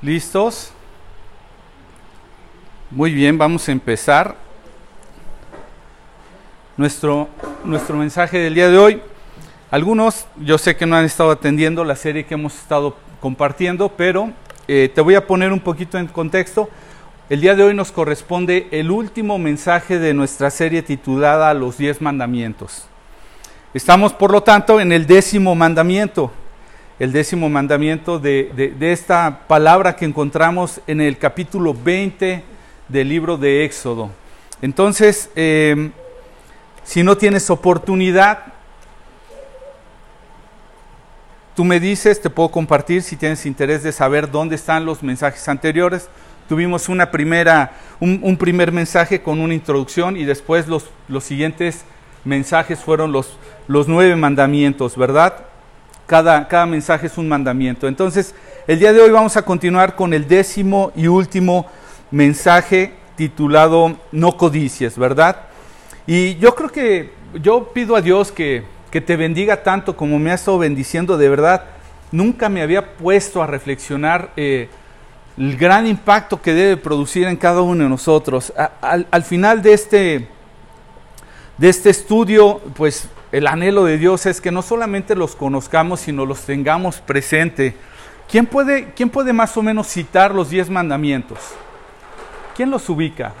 ¿Listos? Muy bien, vamos a empezar nuestro, nuestro mensaje del día de hoy. Algunos, yo sé que no han estado atendiendo la serie que hemos estado compartiendo, pero eh, te voy a poner un poquito en contexto. El día de hoy nos corresponde el último mensaje de nuestra serie titulada Los diez mandamientos. Estamos, por lo tanto, en el décimo mandamiento el décimo mandamiento de, esta palabra que encontramos en el capítulo 20 del libro de Éxodo. Entonces, em, si no tienes oportunidad, tú me dices, te puedo compartir si tienes interés de saber dónde están los mensajes anteriores. Tuvimos una primera, un, primer mensaje con una introducción y después los, los siguientes mensajes fueron los, los nueve mandamientos, ¿verdad? Cada, mensaje es un mandamiento. Entonces, el día de hoy vamos a continuar con el décimo y último mensaje titulado No codicies, ¿verdad? Y yo creo que yo pido a Dios que, te bendiga tanto como me ha estado bendiciendo, de verdad. Nunca me había puesto a reflexionar eh, el gran impacto que debe producir en cada uno de nosotros. al, al, final de este, de este estudio, pues el anhelo de Dios es que no solamente los conozcamos, sino los tengamos presente. ¿Quién puede, quién puede más o menos citar los diez mandamientos? ¿Quién los ubica?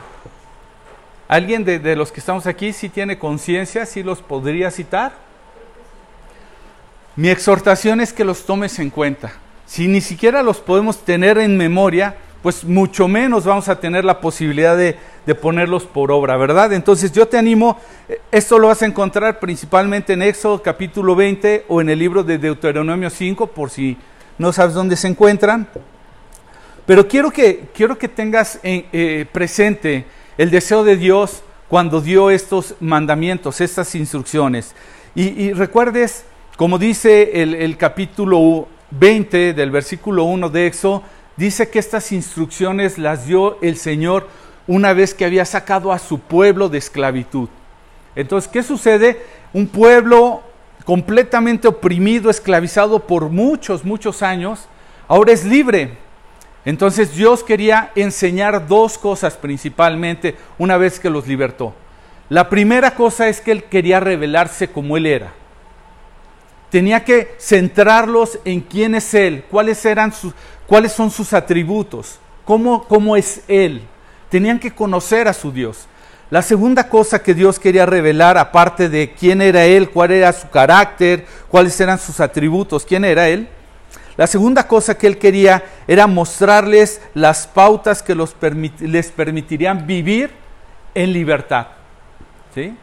¿Alguien de, los que estamos aquí si tiene conciencia, si los podría citar? Mi exhortación es que los tomes en cuenta. Si ni siquiera los podemos tener en memoria, pues mucho menos vamos a tener la posibilidad de, de ponerlos por obra, ¿verdad? Entonces yo te animo, esto lo vas a encontrar principalmente en Éxodo capítulo 20 o en el libro de Deuteronomio 5, por si no sabes dónde se encuentran. Pero quiero que, quiero que tengas eh, presente el deseo de Dios cuando dio estos mandamientos, estas instrucciones. Y, recuerdes, como dice el, el capítulo 20 del versículo 1 de Éxodo, dice que estas instrucciones las dio el Señor una vez que había sacado a su pueblo de esclavitud. Entonces, ¿qué sucede? Un pueblo completamente oprimido, esclavizado por muchos, muchos años, ahora es libre. Entonces Dios quería enseñar dos cosas principalmente una vez que los libertó. La primera cosa es que Él quería revelarse como Él era. Tenía que centrarlos en quién es Él, cuáles, eran sus, cuáles son sus atributos, cómo, cómo es Él. Tenían que conocer a su Dios. La segunda cosa que Dios quería revelar, aparte de quién era Él, cuál era su carácter, cuáles eran sus atributos, quién era Él, la segunda cosa que Él quería era mostrarles las pautas que los les permitirían vivir en libertad. ¿Sí?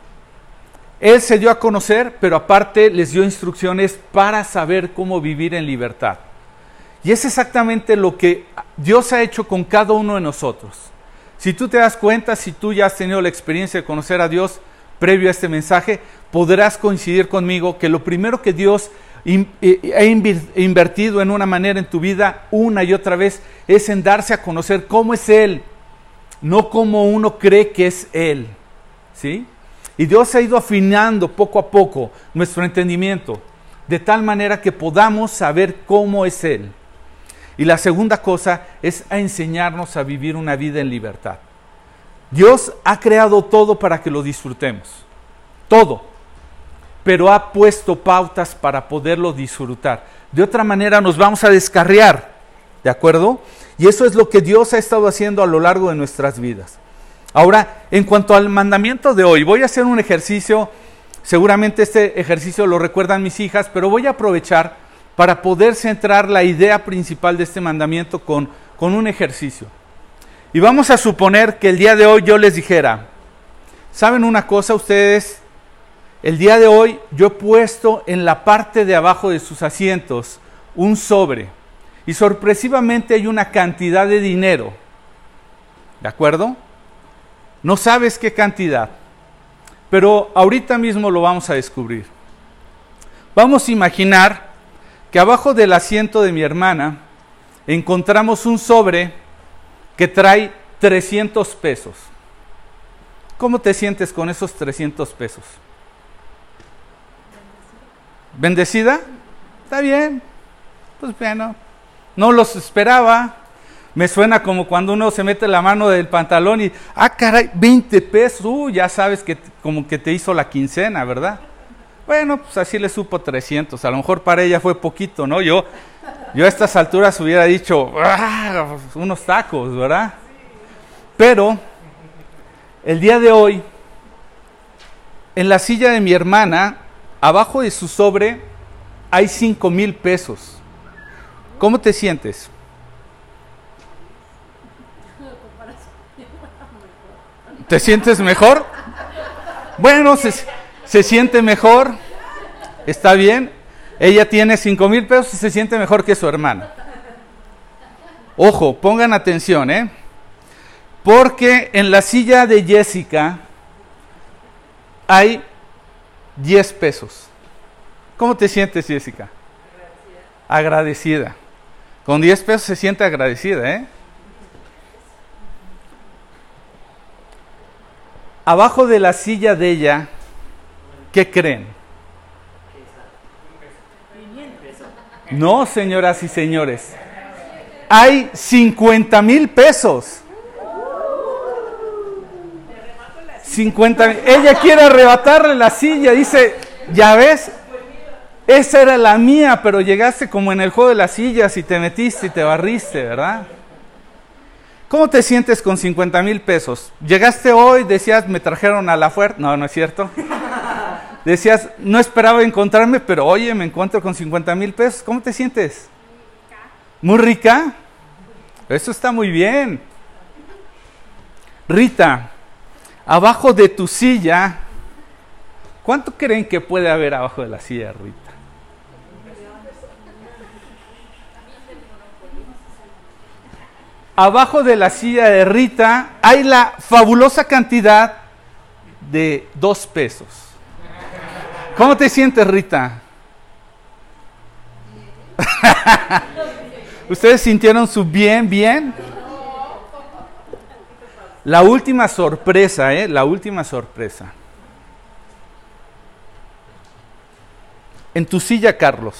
Él se dio a conocer, pero aparte les dio instrucciones para saber cómo vivir en libertad. Y es exactamente lo que Dios ha hecho con cada uno de nosotros. Si tú te das cuenta, si tú ya has tenido la experiencia de conocer a Dios previo a este mensaje, podrás coincidir conmigo que lo primero que Dios ha invertido en una manera en tu vida una y otra vez es en darse a conocer cómo es Él, no como uno cree que es Él. ¿Sí? Y Dios ha ido afinando poco a poco nuestro entendimiento, de tal manera que podamos saber cómo es Él. Y la segunda cosa es a enseñarnos a vivir una vida en libertad. Dios ha creado todo para que lo disfrutemos, todo, pero ha puesto pautas para poderlo disfrutar. De otra manera nos vamos a descarriar, ¿de acuerdo? Y eso es lo que Dios ha estado haciendo a lo largo de nuestras vidas. Ahora, en cuanto al mandamiento de hoy, voy a hacer un ejercicio, seguramente este ejercicio lo recuerdan mis hijas, pero voy a aprovechar para poder centrar la idea principal de este mandamiento con, con un ejercicio. Y vamos a suponer que el día de hoy yo les dijera, ¿saben una cosa ustedes? El día de hoy yo he puesto en la parte de abajo de sus asientos un sobre y sorpresivamente hay una cantidad de dinero. ¿De acuerdo? No sabes qué cantidad, pero ahorita mismo lo vamos a descubrir. Vamos a imaginar que abajo del asiento de mi hermana encontramos un sobre que trae 300 pesos. ¿Cómo te sientes con esos 300 pesos? ¿Bendecida? Está bien. Pues bueno, no los esperaba. Me suena como cuando uno se mete la mano del pantalón y, ah, caray, 20 pesos, uh, ya sabes que como que te hizo la quincena, ¿verdad? Bueno, pues así le supo 300, a lo mejor para ella fue poquito, ¿no? Yo, yo a estas alturas hubiera dicho, ah, unos tacos, ¿verdad? Pero el día de hoy, en la silla de mi hermana, abajo de su sobre, hay 5 mil pesos. ¿Cómo te sientes? ¿Te sientes mejor? Bueno, se, se siente mejor. Está bien. Ella tiene 5 mil pesos y se siente mejor que su hermana. Ojo, pongan atención, ¿eh? Porque en la silla de Jessica hay 10 pesos. ¿Cómo te sientes, Jessica? Agradecida. Con 10 pesos se siente agradecida, ¿eh? Abajo de la silla de ella, ¿qué creen? No, señoras y señores. Hay 50 mil pesos. 50 Ella quiere arrebatarle la silla. Dice, ya ves, esa era la mía, pero llegaste como en el juego de las sillas y te metiste y te barriste, ¿verdad? ¿Cómo te sientes con 50 mil pesos? Llegaste hoy, decías, me trajeron a la fuerza. No, no es cierto. Decías, no esperaba encontrarme, pero oye, me encuentro con 50 mil pesos. ¿Cómo te sientes? ¿Muy rica? Eso está muy bien. Rita, abajo de tu silla, ¿cuánto creen que puede haber abajo de la silla, Rita? Abajo de la silla de Rita hay la fabulosa cantidad de dos pesos. ¿Cómo te sientes, Rita? ¿Ustedes sintieron su bien, bien? La última sorpresa, ¿eh? La última sorpresa. En tu silla, Carlos.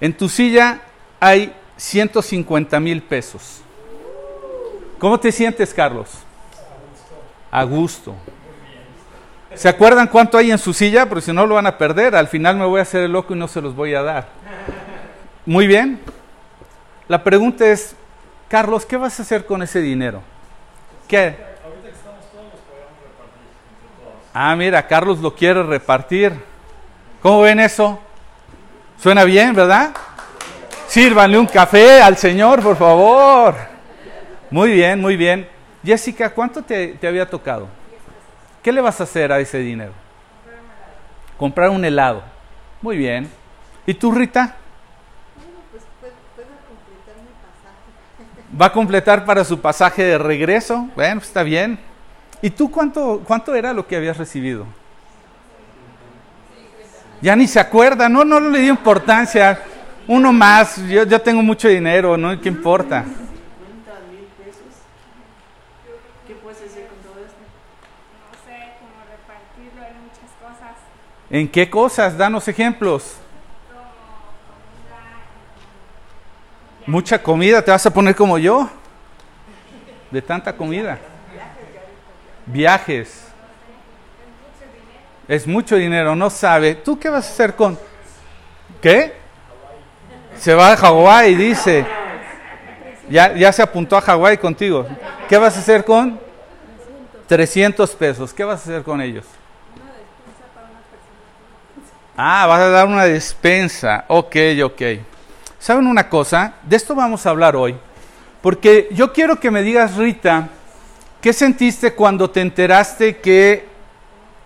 En tu silla hay 150 mil pesos. ¿Cómo te sientes, Carlos? A gusto. ¿Se acuerdan cuánto hay en su silla? Porque si no lo van a perder. Al final me voy a hacer el loco y no se los voy a dar. Muy bien. La pregunta es, Carlos, ¿qué vas a hacer con ese dinero? ¿Qué? Ah, mira, Carlos lo quiere repartir. ¿Cómo ven eso? Suena bien, ¿verdad? Sírvanle un café al Señor, por favor. Muy bien, muy bien. Jessica, ¿cuánto te, había tocado? ¿Qué le vas a hacer a ese dinero? Comprar un helado. Muy bien. ¿Y tú, Rita? ¿Va a completar para su pasaje de regreso? Bueno, está bien. ¿Y tú cuánto, cuánto era lo que habías recibido? Ya ni se acuerda, no, no le dio importancia. Uno más, yo, yo tengo mucho dinero, ¿no? ¿Qué importa? ¿En qué cosas? Danos ejemplos. Mucha comida, ¿te vas a poner como yo? De tanta comida. Viajes. Es mucho dinero, no sabe. ¿Tú qué vas a hacer con... ¿Qué? Se va a Hawái, dice. Ya, ya se apuntó a Hawái contigo. ¿Qué vas a hacer con? 300 pesos. ¿Qué vas a hacer con ellos? Ah, vas a dar una despensa. Ok, ok. ¿Saben una cosa? De esto vamos a hablar hoy. Porque yo quiero que me digas, Rita, ¿qué sentiste cuando te enteraste que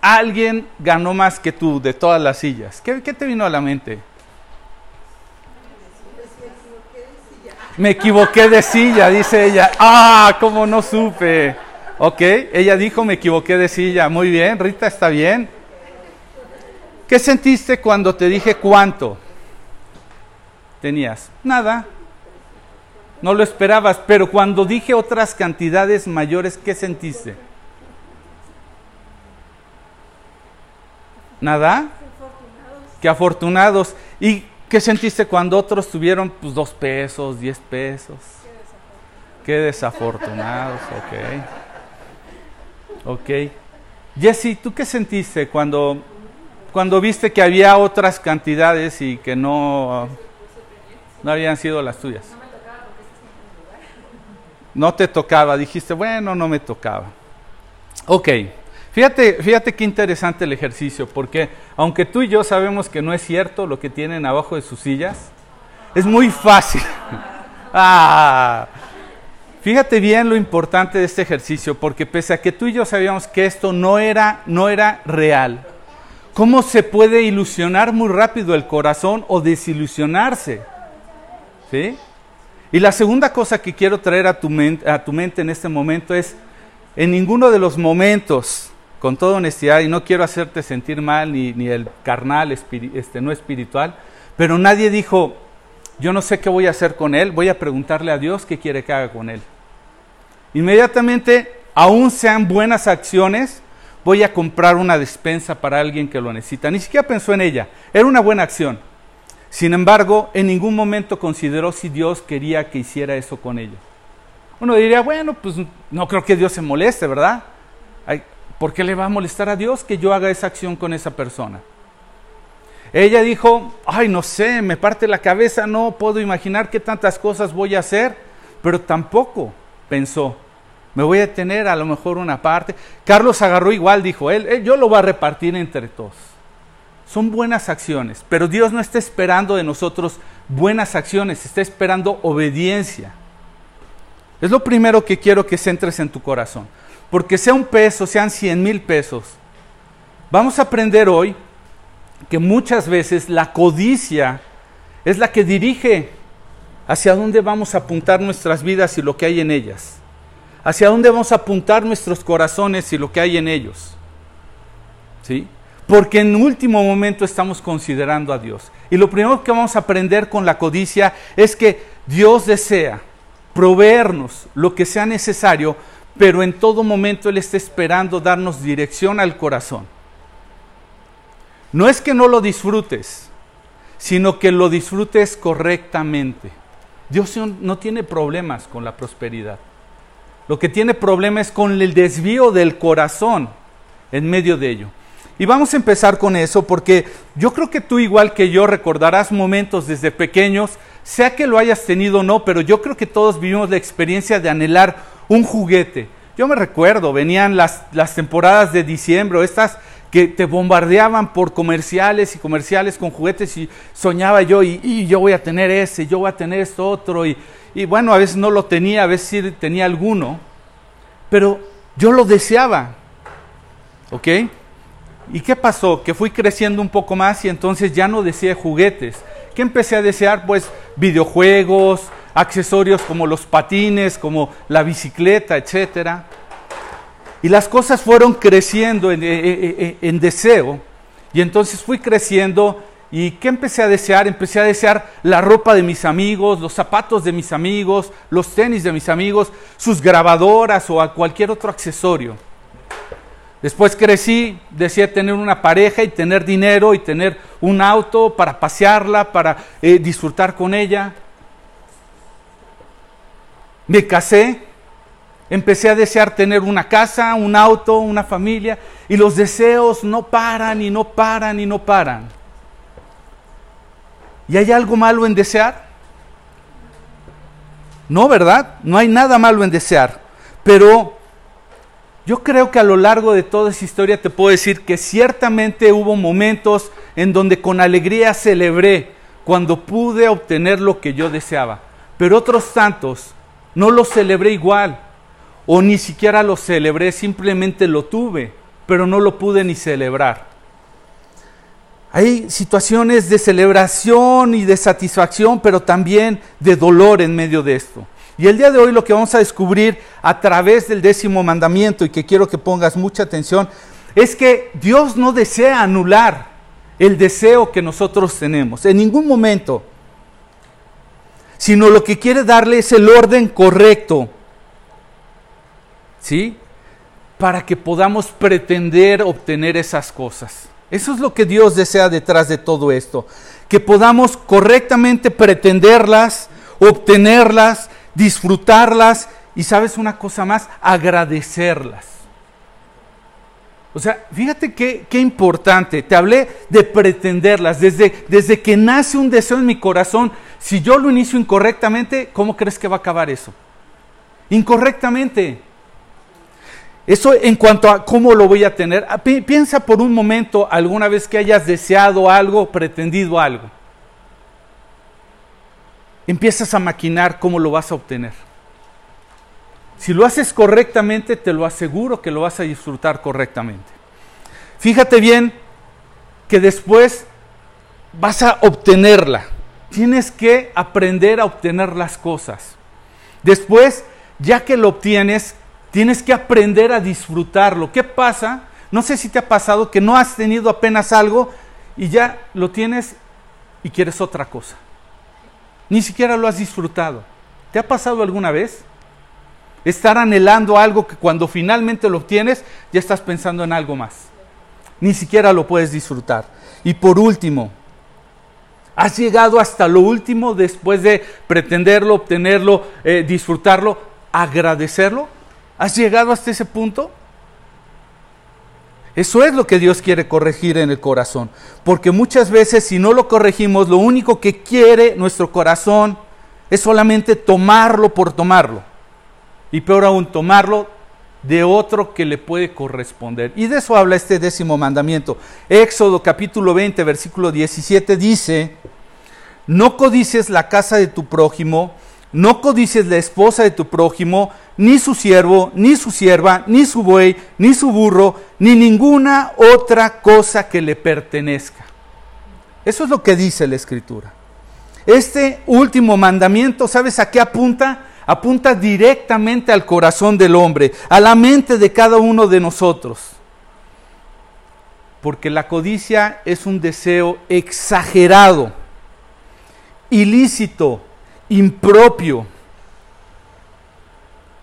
alguien ganó más que tú de todas las sillas? ¿Qué, qué te vino a la mente? Me equivoqué de silla, dice ella. Ah, ¿cómo no supe? Ok, ella dijo, me equivoqué de silla. Muy bien, Rita, está bien. ¿Qué sentiste cuando te dije cuánto tenías? Nada. No lo esperabas, pero cuando dije otras cantidades mayores, ¿qué sentiste? Nada. Qué afortunados. ¿Y ¿Qué sentiste cuando otros tuvieron pues, dos pesos, diez pesos? Qué desafortunados, ok. Ok. Jesse, ¿tú qué sentiste cuando, cuando viste que había otras cantidades y que no, no habían sido las tuyas? No te tocaba, dijiste, bueno, no me tocaba. Ok, fíjate, fíjate qué interesante el ejercicio, porque aunque tú y yo sabemos que no es cierto lo que tienen abajo de sus sillas, es muy fácil. ah, fíjate bien lo importante de este ejercicio, porque pese a que tú y yo sabíamos que esto no era, no era real, ¿cómo se puede ilusionar muy rápido el corazón o desilusionarse? ¿Sí? Y la segunda cosa que quiero traer a tu, a tu mente en este momento es, en ninguno de los momentos, con toda honestidad, y no quiero hacerte sentir mal, ni, ni el carnal, este, no espiritual, pero nadie dijo, yo no sé qué voy a hacer con él, voy a preguntarle a Dios qué quiere que haga con él. Inmediatamente, aún sean buenas acciones, voy a comprar una despensa para alguien que lo necesita. Ni siquiera pensó en ella, era una buena acción. Sin embargo, en ningún momento consideró si Dios quería que hiciera eso con ella. Uno diría, bueno, pues no creo que Dios se moleste, ¿verdad? ¿Por qué le va a molestar a Dios que yo haga esa acción con esa persona? Ella dijo, ay, no sé, me parte la cabeza, no puedo imaginar qué tantas cosas voy a hacer, pero tampoco pensó, me voy a tener a lo mejor una parte. Carlos agarró igual, dijo él, yo lo voy a repartir entre todos son buenas acciones, pero Dios no está esperando de nosotros buenas acciones, está esperando obediencia. Es lo primero que quiero que centres en tu corazón, porque sea un peso, sean cien mil pesos. Vamos a aprender hoy que muchas veces la codicia es la que dirige hacia dónde vamos a apuntar nuestras vidas y lo que hay en ellas, hacia dónde vamos a apuntar nuestros corazones y lo que hay en ellos. ¿Sí? porque en último momento estamos considerando a Dios. Y lo primero que vamos a aprender con la codicia es que Dios desea proveernos lo que sea necesario, pero en todo momento Él está esperando darnos dirección al corazón. No es que no lo disfrutes, sino que lo disfrutes correctamente. Dios no tiene problemas con la prosperidad. Lo que tiene problemas es con el desvío del corazón en medio de ello. Y vamos a empezar con eso porque yo creo que tú igual que yo recordarás momentos desde pequeños, sea que lo hayas tenido o no, pero yo creo que todos vivimos la experiencia de anhelar un juguete. Yo me recuerdo, venían las, las temporadas de diciembre, estas que te bombardeaban por comerciales y comerciales con juguetes y soñaba yo y, yo voy a tener ese, yo voy a tener esto otro y, y bueno, a veces no lo tenía, a veces sí tenía alguno, pero yo lo deseaba, ¿ok? ¿Y qué pasó? Que fui creciendo un poco más y entonces ya no deseé juguetes. ¿Qué empecé a desear? Pues videojuegos, accesorios como los patines, como la bicicleta, etc. Y las cosas fueron creciendo en, en deseo. Y entonces fui creciendo ¿Y qué empecé a desear? Empecé a desear la ropa de mis amigos, los zapatos de mis amigos, los tenis de mis amigos, sus grabadoras o cualquier otro accesorio. Después crecí, decía tener una pareja y tener dinero y tener un auto para pasearla, para eh, disfrutar con ella. Me casé, empecé a desear tener una casa, un auto, una familia y los deseos no paran y no paran y no paran. ¿Y hay algo malo en desear? No, ¿verdad? No hay nada malo en desear. Pero yo creo que a lo largo de toda esa historia te puedo decir que ciertamente hubo momentos en donde con alegría celebré cuando pude obtener lo que yo deseaba, pero otros tantos no lo celebré igual o ni siquiera lo celebré, simplemente lo tuve, pero no lo pude ni celebrar. Hay situaciones de celebración y de satisfacción, pero también de dolor en medio de esto. Y el día de hoy lo que vamos a descubrir a través del décimo mandamiento y que quiero que pongas mucha atención es que Dios no desea anular el deseo que nosotros tenemos en ningún momento, sino lo que quiere darle es el orden correcto, ¿sí? Para que podamos pretender obtener esas cosas. Eso es lo que Dios desea detrás de todo esto. que podamos correctamente pretenderlas, obtenerlas, disfrutarlas y sabes una cosa más, agradecerlas. O sea, fíjate qué, qué, importante. Te hablé de pretenderlas. Desde, desde que nace un deseo en mi corazón, si yo lo inicio incorrectamente, ¿cómo crees que va a acabar eso? Incorrectamente. Eso en cuanto a cómo lo voy a tener. Ah, piensa por un momento alguna vez que hayas deseado algo, pretendido algo. Empiezas a maquinar cómo lo vas a obtener. Si lo haces correctamente, te lo aseguro que lo vas a disfrutar correctamente. Fíjate bien que después vas a obtenerla. Tienes que aprender a obtener las cosas. Después, ya que lo obtienes, Tienes que aprender a disfrutarlo. ¿Qué pasa? No sé si te ha pasado que no has tenido apenas algo y ya lo tienes y quieres otra cosa. Ni siquiera lo has disfrutado. ¿Te ha pasado alguna vez? Estar anhelando algo que cuando finalmente lo obtienes ya estás pensando en algo más. Ni siquiera lo puedes disfrutar. Y por último, has llegado hasta lo último después de pretenderlo, obtenerlo, eh, disfrutarlo, agradecerlo. ¿Has llegado hasta ese punto? Eso es lo que Dios quiere corregir en el corazón. Porque muchas veces si no lo corregimos, lo único que quiere nuestro corazón es solamente tomarlo por tomarlo. Y peor aún, tomarlo de otro que le puede corresponder. Y de eso habla este décimo mandamiento. Éxodo capítulo 20, versículo 17 dice, no codices la casa de tu prójimo, no codices la esposa de tu prójimo, ni su siervo, ni su sierva, ni su buey, ni su burro, ni ninguna otra cosa que le pertenezca. Eso es lo que dice la escritura. Este último mandamiento, ¿sabes a qué apunta? Apunta directamente al corazón del hombre, a la mente de cada uno de nosotros. Porque la codicia es un deseo exagerado, ilícito, impropio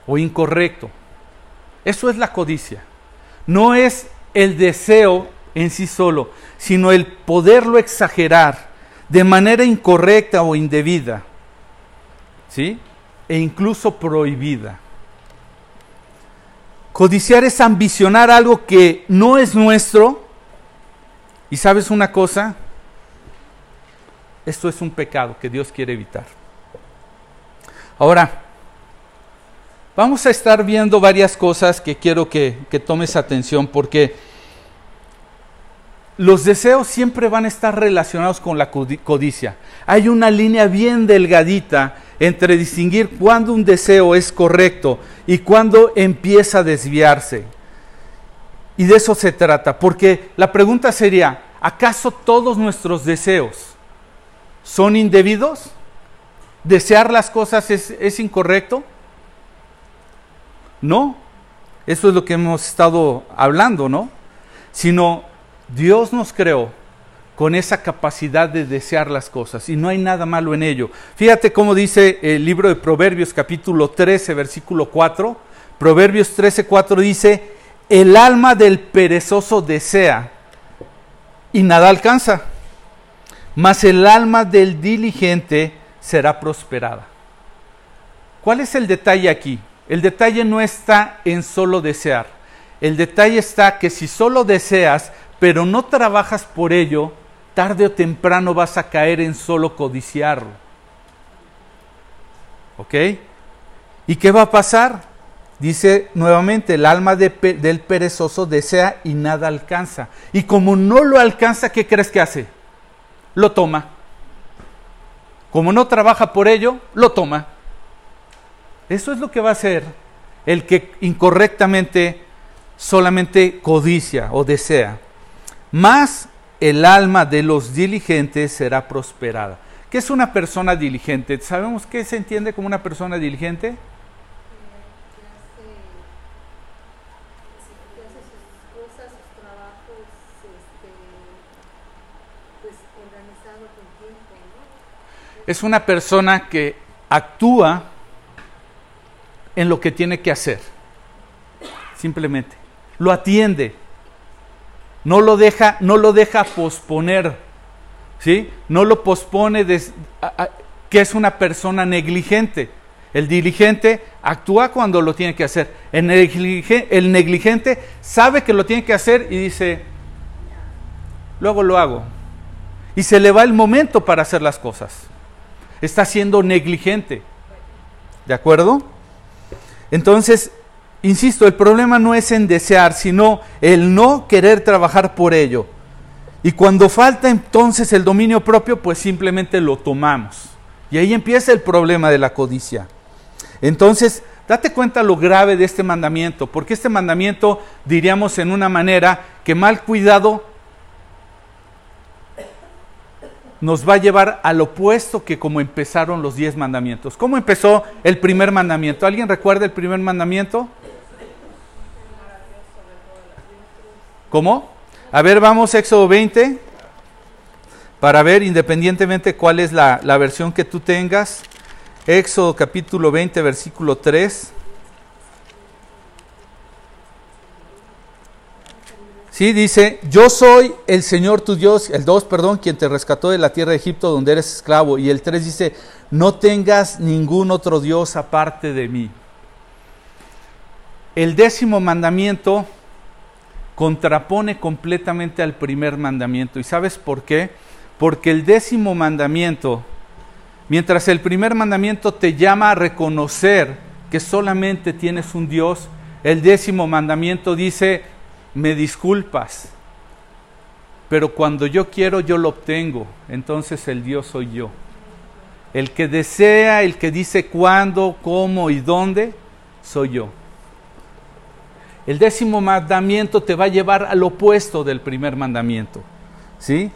o incorrecto. Eso es la codicia. No es el deseo en sí solo, sino el poderlo exagerar de manera incorrecta o indebida. ¿Sí? E incluso prohibida. Codiciar es ambicionar algo que no es nuestro. Y sabes una cosa, esto es un pecado que Dios quiere evitar. Ahora, Vamos a estar viendo varias cosas que quiero que, tomes atención porque los deseos siempre van a estar relacionados con la codicia. Hay una línea bien delgadita entre distinguir cuándo un deseo es correcto y cuándo empieza a desviarse. Y de eso se trata, porque la pregunta sería, ¿acaso todos nuestros deseos son indebidos? ¿Desear las cosas es, es incorrecto? No, eso es lo que hemos estado hablando, ¿no? Sino Dios nos creó con esa capacidad de desear las cosas y no hay nada malo en ello. Fíjate cómo dice el libro de Proverbios capítulo 13 versículo 4. Proverbios 13, 4 dice, el alma del perezoso desea y nada alcanza, mas el alma del diligente será prosperada. ¿Cuál es el detalle aquí? El detalle no está en solo desear. El detalle está que si solo deseas, pero no trabajas por ello, tarde o temprano vas a caer en solo codiciarlo. ¿Ok? ¿Y qué va a pasar? Dice nuevamente, el alma del perezoso desea y nada alcanza. Y como no lo alcanza, ¿qué crees que hace? Lo toma. Como no trabaja por ello, lo toma. Eso es lo que va a hacer el que incorrectamente solamente codicia o desea. Más el alma de los diligentes será prosperada. ¿Qué es una persona diligente? ¿Sabemos qué se entiende como una persona diligente? Es una persona que actúa en lo que tiene que hacer. Simplemente. Lo atiende. No lo deja, no lo deja posponer. ¿sí? No lo pospone, que es una persona negligente. El diligente actúa cuando lo tiene que hacer. El el negligente sabe que lo tiene que hacer y dice, luego lo hago. Y se le va el momento para hacer las cosas. Está siendo negligente. ¿De acuerdo? Entonces, insisto, el problema no es en desear, sino el no querer trabajar por ello. Y cuando falta entonces el dominio propio, pues simplemente lo tomamos. Y ahí empieza el problema de la codicia. Entonces, date cuenta lo grave de este mandamiento, porque este mandamiento, diríamos en una manera, que mal cuidado nos va a llevar al opuesto que como empezaron los diez mandamientos. ¿Cómo empezó el primer mandamiento? ¿Alguien recuerda el primer mandamiento? ¿Cómo? A ver, vamos, Éxodo 20, para ver independientemente cuál es la, la versión que tú tengas. Éxodo capítulo 20, versículo 3. Sí, dice, yo soy el Señor tu Dios, el 2, perdón, quien te rescató de la tierra de Egipto donde eres esclavo. Y el 3 dice, no tengas ningún otro Dios aparte de mí. El décimo mandamiento contrapone completamente al primer mandamiento. ¿Y sabes por qué? Porque el décimo mandamiento, mientras el primer mandamiento te llama a reconocer que solamente tienes un Dios, el décimo mandamiento dice, me disculpas, pero cuando yo quiero yo lo obtengo, entonces el Dios soy yo. El que desea, el que dice cuándo, cómo y dónde, soy yo. El décimo mandamiento te va a llevar al opuesto del primer mandamiento. ¿Sí?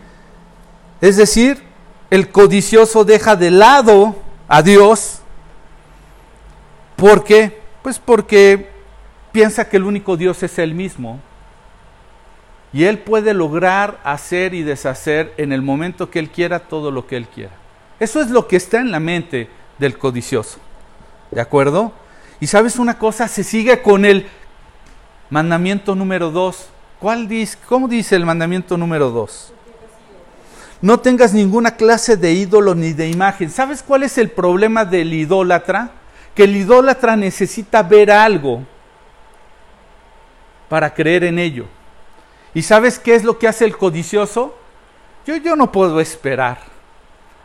Es decir, el codicioso deja de lado a Dios. ¿Por qué? Pues porque piensa que el único Dios es Él mismo. Y Él puede lograr hacer y deshacer en el momento que Él quiera todo lo que Él quiera. Eso es lo que está en la mente del codicioso. ¿De acuerdo? Y sabes una cosa, se sigue con el mandamiento número dos. ¿Cuál dice? ¿Cómo dice el mandamiento número dos? No tengas ninguna clase de ídolo ni de imagen. ¿Sabes cuál es el problema del idólatra? Que el idólatra necesita ver algo para creer en ello. ¿Y sabes qué es lo que hace el codicioso? Yo, yo no puedo esperar.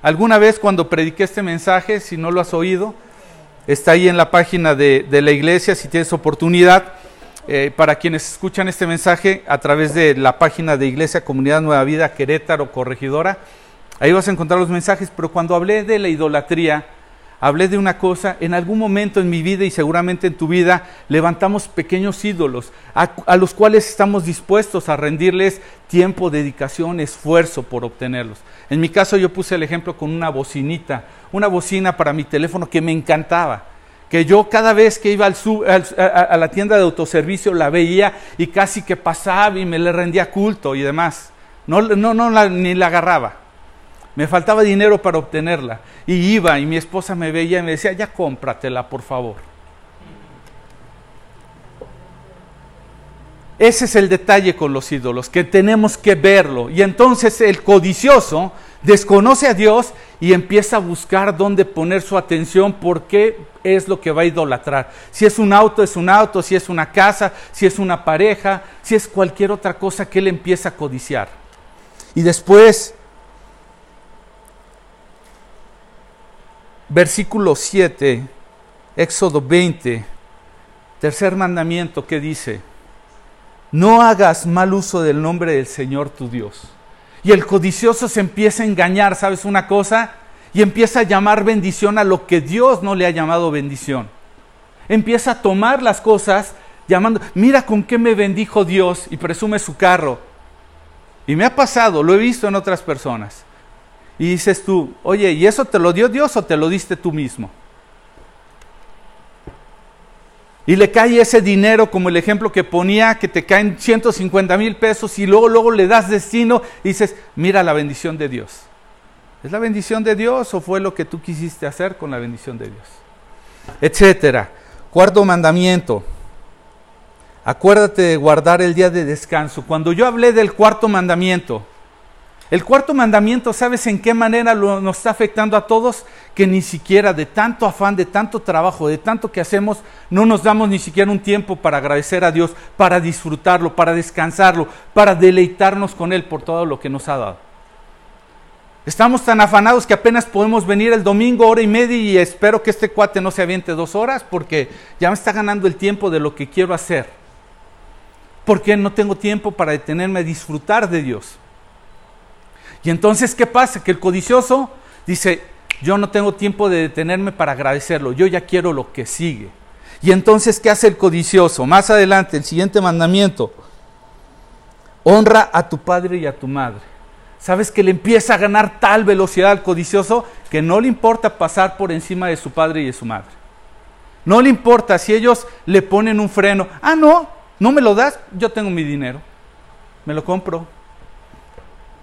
Alguna vez cuando prediqué este mensaje, si no lo has oído, está ahí en la página de, la iglesia, si tienes oportunidad, eh, para quienes escuchan este mensaje a través de la página de Iglesia Comunidad Nueva Vida Querétaro Corregidora, ahí vas a encontrar los mensajes, pero cuando hablé de la idolatría, hablé de una cosa, en algún momento en mi vida y seguramente en tu vida levantamos pequeños ídolos a, los cuales estamos dispuestos a rendirles tiempo, dedicación, esfuerzo por obtenerlos. En mi caso yo puse el ejemplo con una bocinita, una bocina para mi teléfono que me encantaba que yo cada vez que iba al a, la tienda de autoservicio la veía y casi que pasaba y me le rendía culto y demás. No, no, no ni la agarraba. Me faltaba dinero para obtenerla. Y iba y mi esposa me veía y me decía, ya cómpratela, por favor. Ese es el detalle con los ídolos, que tenemos que verlo. Y entonces el codicioso desconoce a Dios y empieza a buscar dónde poner su atención, porque es lo que va a idolatrar. Si es un auto, es un auto, si es una casa, si es una pareja, si es cualquier otra cosa que él empieza a codiciar. Y después versículo 7, Éxodo 20, tercer mandamiento que dice, no hagas mal uso del nombre del Señor tu Dios. Y el codicioso se empieza a engañar, ¿sabes una cosa? Y empieza a llamar bendición a lo que Dios no le ha llamado bendición. Empieza a tomar las cosas llamando, mira con qué me bendijo Dios y presume su carro. Y me ha pasado, lo he visto en otras personas. Y dices tú, oye, ¿y eso te lo dio Dios o te lo diste tú mismo? Y le cae ese dinero, como el ejemplo que ponía, que te caen 150 mil pesos y luego, luego le das destino y dices, mira la bendición de Dios. ¿Es la bendición de Dios o fue lo que tú quisiste hacer con la bendición de Dios? Etcétera. Cuarto mandamiento. Acuérdate de guardar el día de descanso. Cuando yo hablé del cuarto mandamiento, El cuarto mandamiento, ¿sabes en qué manera nos está afectando a todos? Que ni siquiera de tanto afán, de tanto trabajo, de tanto que hacemos, no nos damos ni siquiera un tiempo para agradecer a Dios, para disfrutarlo, para descansarlo, para deleitarnos con Él por todo lo que nos ha dado. Estamos tan afanados que apenas podemos venir el domingo hora y media y espero que este cuate no se aviente dos horas porque ya me está ganando el tiempo de lo que quiero hacer. Porque no tengo tiempo para detenerme a disfrutar de Dios. Y entonces, ¿qué pasa? Que el codicioso dice, yo no tengo tiempo de detenerme para agradecerlo, yo ya quiero lo que sigue. Y entonces, ¿qué hace el codicioso? Más adelante, el siguiente mandamiento, honra a tu padre y a tu madre. ¿Sabes que le empieza a ganar tal velocidad al codicioso que no le importa pasar por encima de su padre y de su madre? No le importa si ellos le ponen un freno. Ah, no, no me lo das, yo tengo mi dinero. Me lo compro.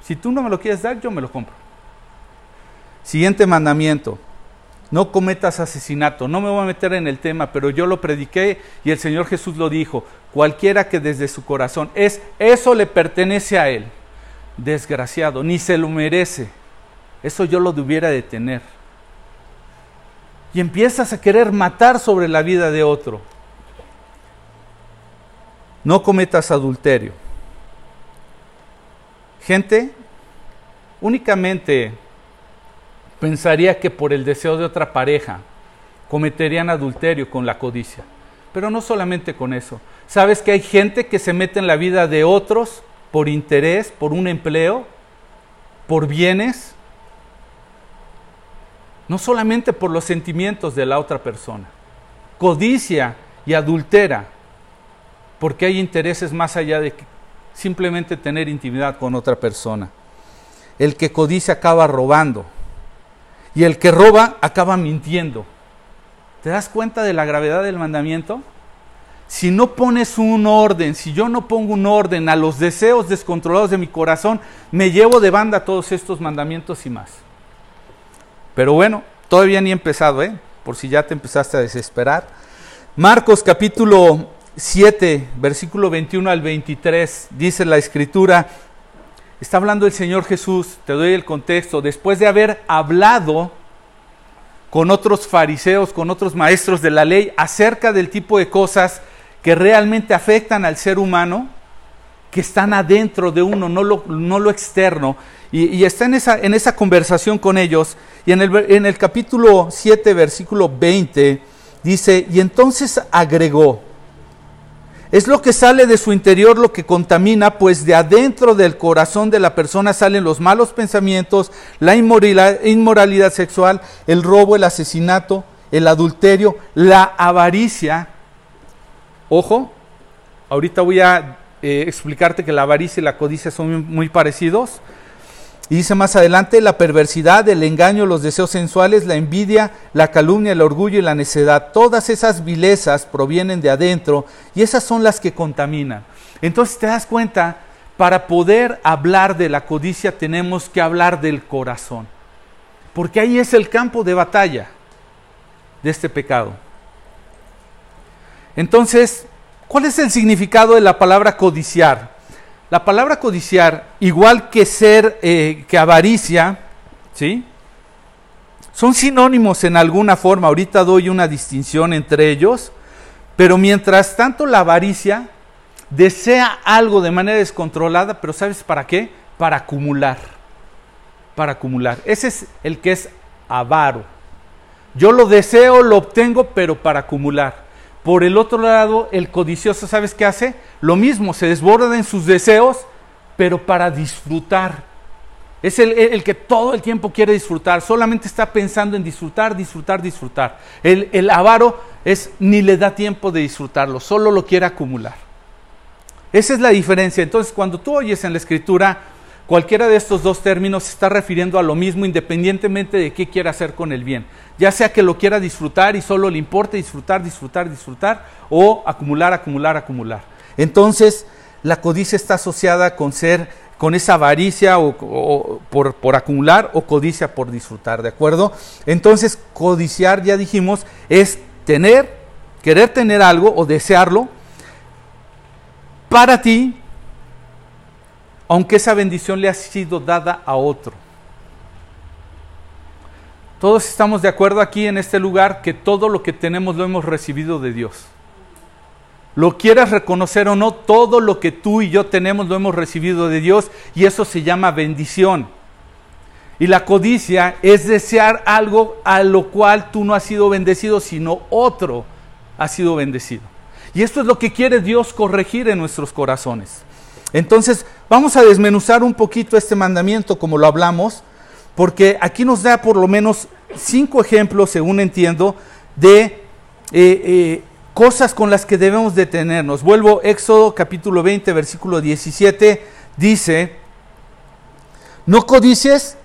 Si tú no me lo quieres dar, yo me lo compro. Siguiente mandamiento. No cometas asesinato. No me voy a meter en el tema, pero yo lo prediqué y el Señor Jesús lo dijo. Cualquiera que desde su corazón es, eso le pertenece a él. Desgraciado, ni se lo merece. Eso yo lo debiera de tener. Y empiezas a querer matar sobre la vida de otro. No cometas adulterio. Gente únicamente pensaría que por el deseo de otra pareja cometerían adulterio con la codicia. Pero no solamente con eso. ¿Sabes que hay gente que se mete en la vida de otros por interés, por un empleo, por bienes? No solamente por los sentimientos de la otra persona. Codicia y adultera porque hay intereses más allá de simplemente tener intimidad con otra persona. El que codicia acaba robando y el que roba acaba mintiendo. ¿Te das cuenta de la gravedad del mandamiento? Si no pones un orden, si yo no pongo un orden a los deseos descontrolados de mi corazón, me llevo de banda todos estos mandamientos y más. Pero bueno, todavía ni he empezado, ¿eh? Por si ya te empezaste a desesperar. Marcos capítulo 7, versículo 21 al 23, dice la escritura, está hablando el Señor Jesús, te doy el contexto, después de haber hablado con otros fariseos, con otros maestros de la ley acerca del tipo de cosas que realmente afectan al ser humano, que están adentro de uno, no lo, no lo externo. Y, está en esa, en esa conversación con ellos. Y en el, en el capítulo 7, versículo 20, dice, y entonces agregó, es lo que sale de su interior lo que contamina, pues de adentro del corazón de la persona salen los malos pensamientos, la inmoralidad, sexual, el robo, el asesinato, el adulterio, la avaricia. Ojo, ahorita voy a eh, explicarte que la avaricia y la codicia son muy parecidos. Y dice más adelante, la perversidad, el engaño, los deseos sensuales, la envidia, la calumnia, el orgullo y la necedad, todas esas vilezas provienen de adentro y esas son las que contaminan. Entonces te das cuenta, para poder hablar de la codicia tenemos que hablar del corazón, porque ahí es el campo de batalla de este pecado. Entonces, ¿cuál es el significado de la palabra codiciar? La palabra codiciar, igual que ser, eh, que avaricia, ¿sí? Son sinónimos en alguna forma. Ahorita doy una distinción entre ellos. Pero mientras tanto la avaricia desea algo de manera descontrolada, pero ¿sabes para qué? Para acumular. Para acumular. Ese es el que es avaro. Yo lo deseo, lo obtengo, pero para acumular. Por el otro lado, el codicioso, ¿sabes qué hace? Lo mismo, se desborda en sus deseos, pero para disfrutar. Es el, que todo el tiempo quiere disfrutar, solamente está pensando en disfrutar, disfrutar, disfrutar. El, el avaro es ni le da tiempo de disfrutarlo, solo lo quiere acumular. Esa es la diferencia. Entonces, cuando tú oyes en la escritura Cualquiera de estos dos términos se está refiriendo a lo mismo independientemente de qué quiera hacer con el bien. Ya sea que lo quiera disfrutar y solo le importe disfrutar, disfrutar, disfrutar, o acumular, acumular, acumular. Entonces, la codicia está asociada con ser, con esa avaricia o, por, por acumular o codicia por disfrutar, ¿de acuerdo? Entonces, codiciar, ya dijimos, es tener, querer tener algo o desearlo para ti aunque esa bendición le ha sido dada a otro. Todos estamos de acuerdo aquí en este lugar que todo lo que tenemos lo hemos recibido de Dios. Lo quieras reconocer o no, todo lo que tú y yo tenemos lo hemos recibido de Dios y eso se llama bendición. Y la codicia es desear algo a lo cual tú no has sido bendecido, sino otro ha sido bendecido. Y esto es lo que quiere Dios corregir en nuestros corazones. Entonces, vamos a desmenuzar un poquito este mandamiento como lo hablamos porque aquí nos da por lo menos cinco ejemplos, según entiendo, de eh, eh, cosas con las que debemos detenernos. Vuelvo, Éxodo capítulo 20, versículo 17, dice, no codices,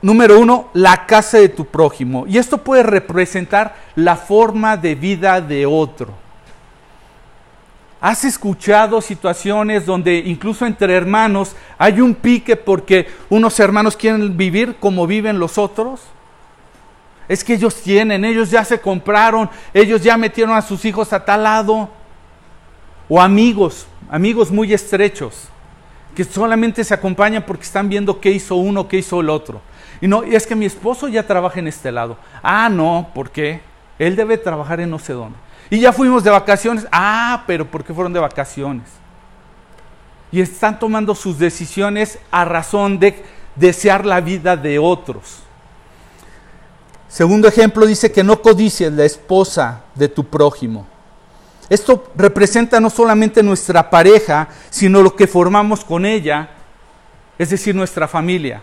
número uno, la casa de tu prójimo. Y esto puede representar la forma de vida de otro. ¿Has escuchado situaciones donde incluso entre hermanos hay un pique porque unos hermanos quieren vivir como viven los otros? Es que ellos tienen, ellos ya se compraron, ellos ya metieron a sus hijos a tal lado. O amigos, amigos muy estrechos, que solamente se acompañan porque están viendo qué hizo uno, qué hizo el otro. Y no, es que mi esposo ya trabaja en este lado. Ah, no, ¿por qué? Él debe trabajar en no. Y ya fuimos de vacaciones. Ah, pero ¿por qué fueron de vacaciones? Y están tomando sus decisiones a razón de desear la vida de otros. Segundo ejemplo dice que no codicies la esposa de tu prójimo. Esto representa no solamente nuestra pareja, sino lo que formamos con ella, es decir, nuestra familia.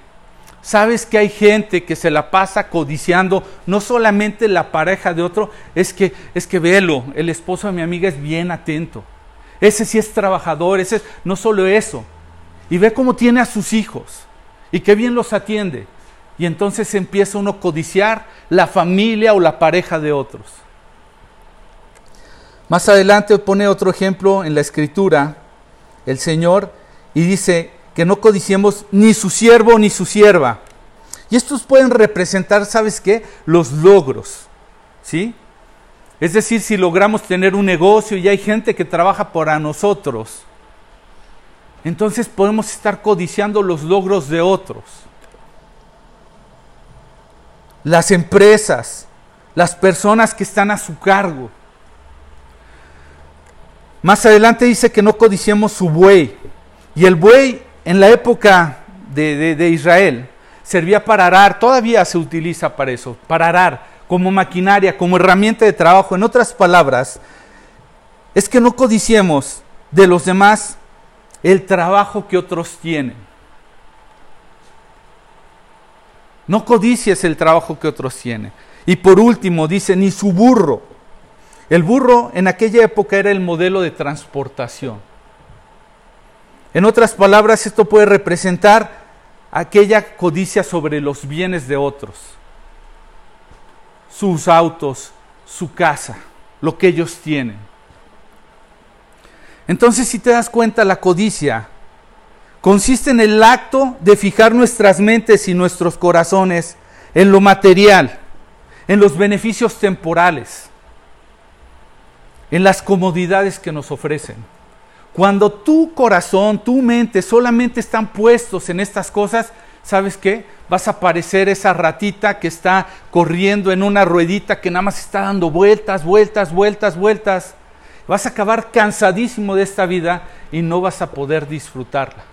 ¿Sabes que hay gente que se la pasa codiciando no solamente la pareja de otro? Es que, es que velo, el esposo de mi amiga es bien atento. Ese sí es trabajador, ese es, no solo eso. Y ve cómo tiene a sus hijos y qué bien los atiende. Y entonces empieza uno a codiciar la familia o la pareja de otros. Más adelante pone otro ejemplo en la escritura, el Señor, y dice, que no codiciemos ni su siervo ni su sierva. Y estos pueden representar, ¿sabes qué? Los logros, ¿sí? Es decir, si logramos tener un negocio y hay gente que trabaja para nosotros, entonces podemos estar codiciando los logros de otros. Las empresas, las personas que están a su cargo. Más adelante dice que no codiciemos su buey. Y el buey en la época de, Israel servía para arar, todavía se utiliza para eso, para arar, como maquinaria, como herramienta de trabajo. En otras palabras, es que no codiciemos de los demás el trabajo que otros tienen. No codicies el trabajo que otros tienen. Y por último, dice, ni su burro. El burro en aquella época era el modelo de transportación. En otras palabras, esto puede representar aquella codicia sobre los bienes de otros, sus autos, su casa, lo que ellos tienen. Entonces, si te das cuenta, la codicia consiste en el acto de fijar nuestras mentes y nuestros corazones en lo material, en los beneficios temporales, en las comodidades que nos ofrecen. Cuando tu corazón, tu mente solamente están puestos en estas cosas, ¿sabes qué? Vas a parecer esa ratita que está corriendo en una ruedita que nada más está dando vueltas, vueltas, vueltas, vueltas. Vas a acabar cansadísimo de esta vida y no vas a poder disfrutarla.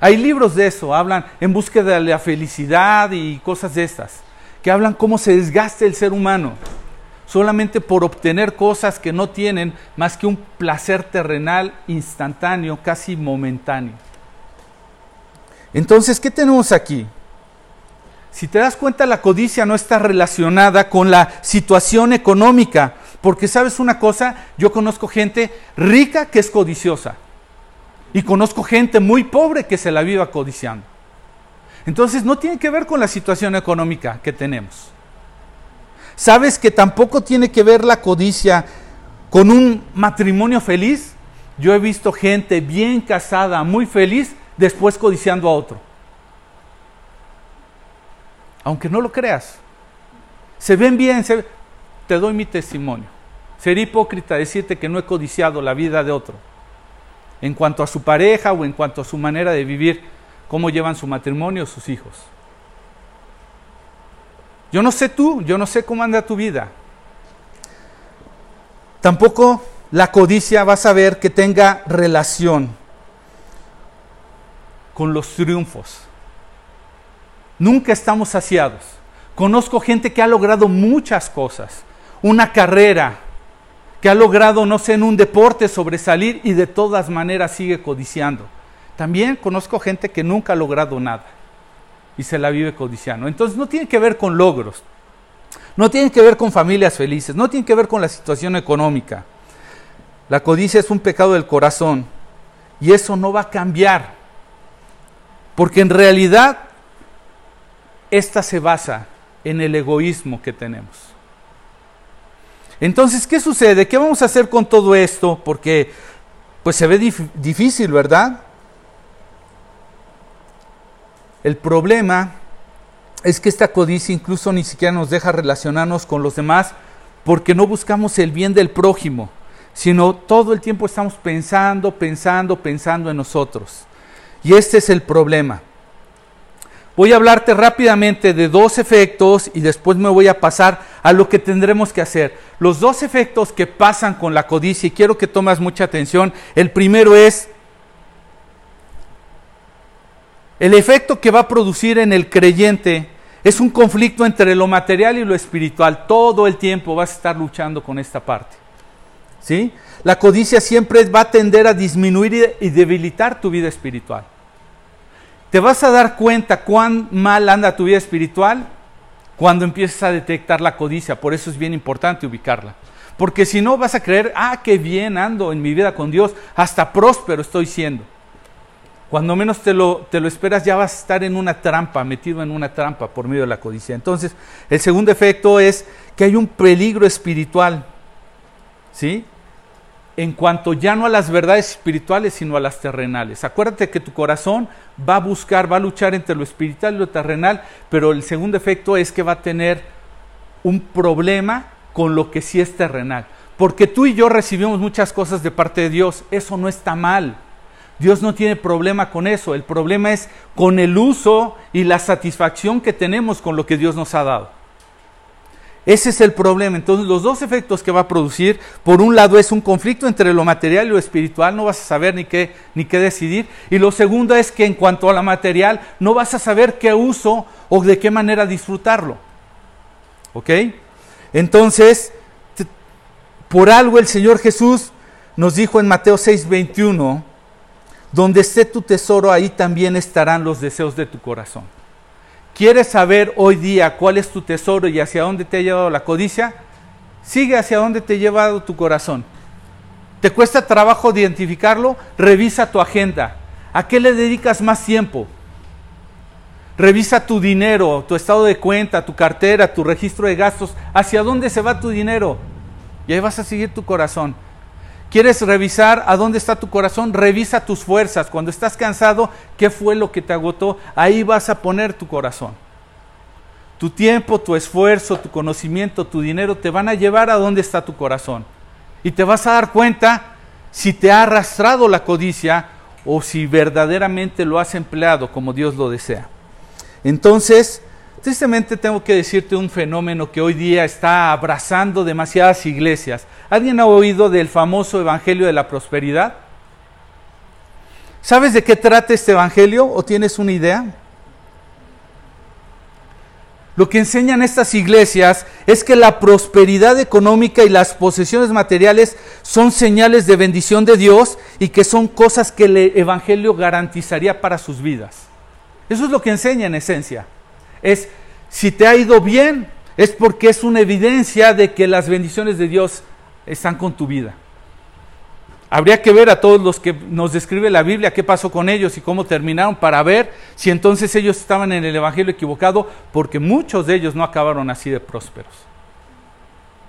Hay libros de eso, hablan en búsqueda de la felicidad y cosas de estas, que hablan cómo se desgaste el ser humano solamente por obtener cosas que no tienen más que un placer terrenal instantáneo, casi momentáneo. Entonces, ¿qué tenemos aquí? Si te das cuenta, la codicia no está relacionada con la situación económica, porque sabes una cosa, yo conozco gente rica que es codiciosa y conozco gente muy pobre que se la viva codiciando. Entonces, no tiene que ver con la situación económica que tenemos. ¿Sabes que tampoco tiene que ver la codicia con un matrimonio feliz? Yo he visto gente bien casada, muy feliz, después codiciando a otro. Aunque no lo creas. Se ven bien, te doy mi testimonio. Sería hipócrita decirte que no he codiciado la vida de otro. en cuanto a su pareja o en cuanto a su manera de vivir, cómo llevan su matrimonio, sus hijos. Yo no sé tú, yo no sé cómo anda tu vida. Tampoco la codicia vas a ver que tenga relación con los triunfos. Nunca estamos saciados. Conozco gente que ha logrado muchas cosas. Una carrera, que ha logrado, no sé, en un deporte sobresalir y de todas maneras sigue codiciando. También conozco gente que nunca ha logrado nada y se la vive codiciando. Entonces no tiene que ver con logros, no tiene que ver con familias felices, no tiene que ver con la situación económica. La codicia es un pecado del corazón y eso no va a cambiar, porque en realidad esta se basa en el egoísmo que tenemos. Entonces, ¿qué sucede? ¿Qué vamos a hacer con todo esto? Porque pues se ve difícil, ¿verdad? El problema es que esta codicia incluso ni siquiera nos deja relacionarnos con los demás porque no buscamos el bien del prójimo, sino todo el tiempo estamos pensando, pensando, pensando en nosotros. Y este es el problema. Voy a hablarte rápidamente de dos efectos y después me voy a pasar a lo que tendremos que hacer. Los dos efectos que pasan con la codicia, y quiero que tomes mucha atención, el primero es el efecto que va a producir en el creyente es un conflicto entre lo material y lo espiritual. Todo el tiempo vas a estar luchando con esta parte. ¿Sí? La codicia siempre va a tender a disminuir y debilitar tu vida espiritual te vas a dar cuenta cuán mal anda tu vida espiritual cuando empieces a detectar la codicia. Por eso es bien importante ubicarla. Porque si no vas a creer, ah, qué bien ando en mi vida con Dios, hasta próspero estoy siendo. Cuando menos te lo, esperas, ya vas a estar en una trampa, metido en una trampa por medio de la codicia. Entonces, el segundo efecto es que hay un peligro espiritual. ¿Sí? en cuanto ya no a las verdades espirituales, sino a las terrenales. Acuérdate que tu corazón va a buscar, va a luchar entre lo espiritual y lo terrenal, pero el segundo efecto es que va a tener un problema con lo que sí es terrenal. Porque tú y yo recibimos muchas cosas de parte de Dios, eso no está mal. Dios no tiene problema con eso, el problema es con el uso y la satisfacción que tenemos con lo que Dios nos ha dado. Ese es el problema. Entonces, los dos efectos que va a producir, por un lado, es un conflicto entre lo material y lo espiritual, no vas a saber ni qué, ni qué decidir. Y lo segundo es que en cuanto a la material, no vas a saber qué uso o de qué manera disfrutarlo. ¿Ok? Entonces, por algo el Señor Jesús nos dijo en Mateo 6:21, donde esté tu tesoro, ahí también estarán los deseos de tu corazón. ¿Quieres saber hoy día cuál es tu tesoro y hacia dónde te ha llevado la codicia? Sigue hacia dónde te ha llevado tu corazón. ¿Te cuesta trabajo identificarlo? Revisa tu agenda. ¿A qué le dedicas más tiempo? Revisa tu dinero, tu estado de cuenta, tu cartera, tu registro de gastos. ¿Hacia dónde se va tu dinero? Y ahí vas a seguir tu corazón. ¿Quieres revisar a dónde está tu corazón? Revisa tus fuerzas. Cuando estás cansado, ¿qué fue lo que te agotó? Ahí vas a poner tu corazón. Tu tiempo, tu esfuerzo, tu conocimiento, tu dinero te van a llevar a dónde está tu corazón. Y te vas a dar cuenta si te ha arrastrado la codicia o si verdaderamente lo has empleado como Dios lo desea. Entonces, Tristemente tengo que decirte un fenómeno que hoy día está abrazando demasiadas iglesias. ¿Alguien ha oído del famoso Evangelio de la Prosperidad? ¿Sabes de qué trata este Evangelio o tienes una idea? Lo que enseñan estas iglesias es que la prosperidad económica y las posesiones materiales son señales de bendición de Dios y que son cosas que el Evangelio garantizaría para sus vidas. Eso es lo que enseña en esencia es si te ha ido bien, es porque es una evidencia de que las bendiciones de Dios están con tu vida. Habría que ver a todos los que nos describe la Biblia qué pasó con ellos y cómo terminaron para ver si entonces ellos estaban en el Evangelio equivocado, porque muchos de ellos no acabaron así de prósperos.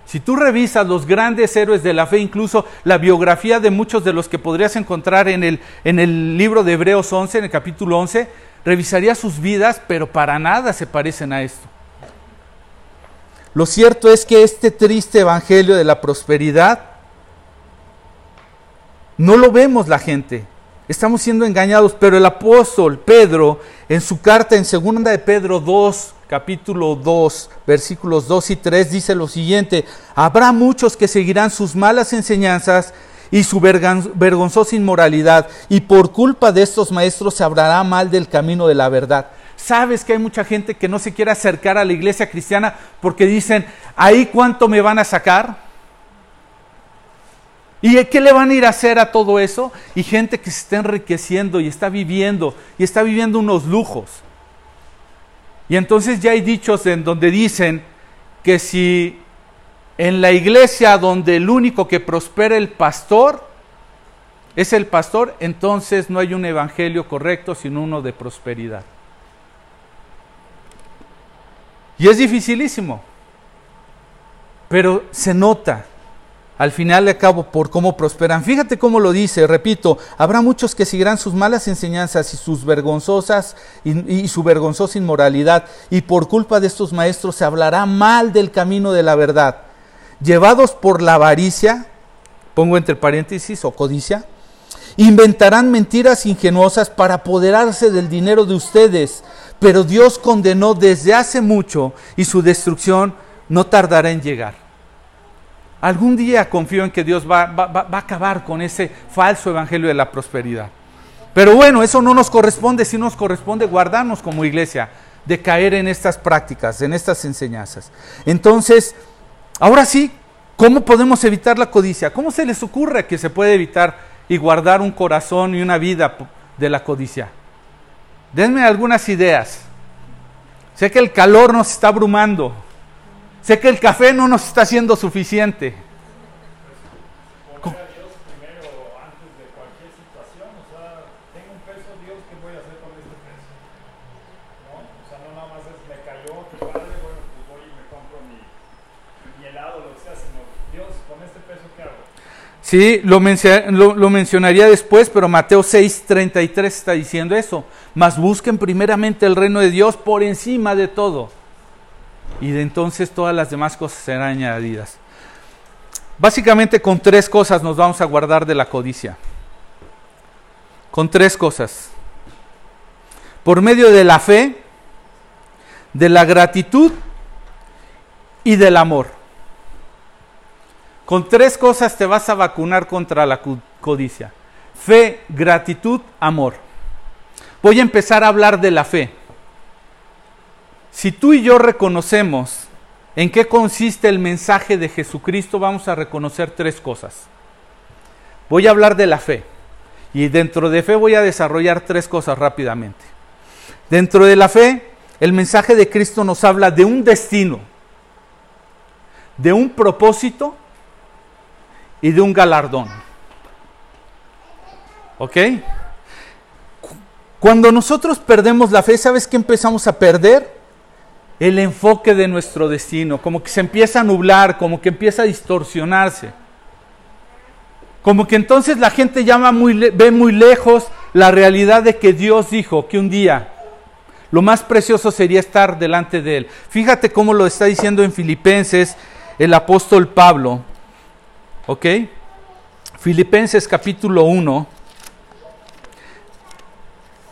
Si tú revisas los grandes héroes de la fe, incluso la biografía de muchos de los que podrías encontrar en el, en el libro de Hebreos 11, en el capítulo 11, revisaría sus vidas, pero para nada se parecen a esto. Lo cierto es que este triste evangelio de la prosperidad no lo vemos la gente. Estamos siendo engañados, pero el apóstol Pedro, en su carta en segunda de Pedro 2, capítulo 2, versículos 2 y 3, dice lo siguiente, habrá muchos que seguirán sus malas enseñanzas y su vergonzosa inmoralidad, y por culpa de estos maestros se hablará mal del camino de la verdad. ¿Sabes que hay mucha gente que no se quiere acercar a la iglesia cristiana porque dicen, ahí cuánto me van a sacar? ¿Y qué le van a ir a hacer a todo eso? Y gente que se está enriqueciendo y está viviendo y está viviendo unos lujos. Y entonces ya hay dichos en donde dicen que si en la iglesia donde el único que prospera el pastor es el pastor, entonces no hay un evangelio correcto, sino uno de prosperidad. Y es dificilísimo, pero se nota al final de cabo por cómo prosperan. Fíjate cómo lo dice, repito, habrá muchos que seguirán sus malas enseñanzas y sus vergonzosas y, su vergonzosa inmoralidad, y por culpa de estos maestros se hablará mal del camino de la verdad. Llevados por la avaricia, pongo entre paréntesis, o codicia, inventarán mentiras ingenuosas para apoderarse del dinero de ustedes, pero Dios condenó desde hace mucho y su destrucción no tardará en llegar. Algún día confío en que Dios va, a acabar con ese falso evangelio de la prosperidad. Pero bueno, eso no nos corresponde, si nos corresponde guardarnos como iglesia de caer en estas prácticas, en estas enseñanzas. Entonces, ahora sí, ¿cómo podemos evitar la codicia? ¿Cómo se les ocurre que se puede evitar y guardar un corazón y una vida de la codicia? Denme algunas ideas. Sé que el calor nos está abrumando. Sé que el café no nos está haciendo suficiente. Poner a Dios primero antes de cualquier situación, o sea, tengo un peso, Dios, ¿qué voy a hacer con este peso? ¿No? O sea, no nada más es me cayó, qué padre, bueno, pues voy y me compro mi, mi helado, lo que sea, sino Dios, con este peso, ¿qué hago? Sí, lo, lo, mencionaría después, pero Mateo 6:33 está diciendo eso. Mas busquen primeramente el reino de Dios por encima de todo y de entonces todas las demás cosas serán añadidas. Básicamente con tres cosas nos vamos a guardar de la codicia. Con tres cosas. Por medio de la fe, de la gratitud y del amor. Con tres cosas te vas a vacunar contra la codicia. Fe, gratitud, amor. Voy a empezar a hablar de la fe. Si tú y yo reconocemos en qué consiste el mensaje de Jesucristo, vamos a reconocer tres cosas. Voy a hablar de la fe. Y dentro de fe voy a desarrollar tres cosas rápidamente. Dentro de la fe, el mensaje de Cristo nos habla de un destino, de un propósito y de un galardón. ¿Ok? Cuando nosotros perdemos la fe, ¿sabes qué empezamos a perder? el enfoque de nuestro destino, como que se empieza a nublar, como que empieza a distorsionarse. Como que entonces la gente llama muy, ve muy lejos la realidad de que Dios dijo que un día lo más precioso sería estar delante de Él. Fíjate cómo lo está diciendo en Filipenses el apóstol Pablo. ¿Ok? Filipenses capítulo 1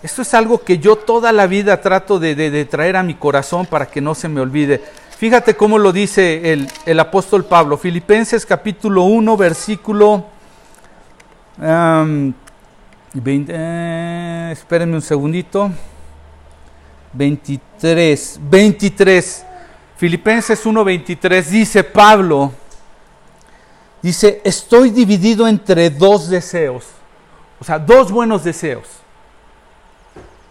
esto es algo que yo toda la vida trato de, traer a mi corazón para que no se me olvide. Fíjate cómo lo dice el, apóstol Pablo. Filipenses capítulo 1, versículo... Eh, espérenme un segundito. 23, 23. Filipenses 1, 23 dice Pablo, dice, estoy dividido entre dos deseos, o sea, dos buenos deseos.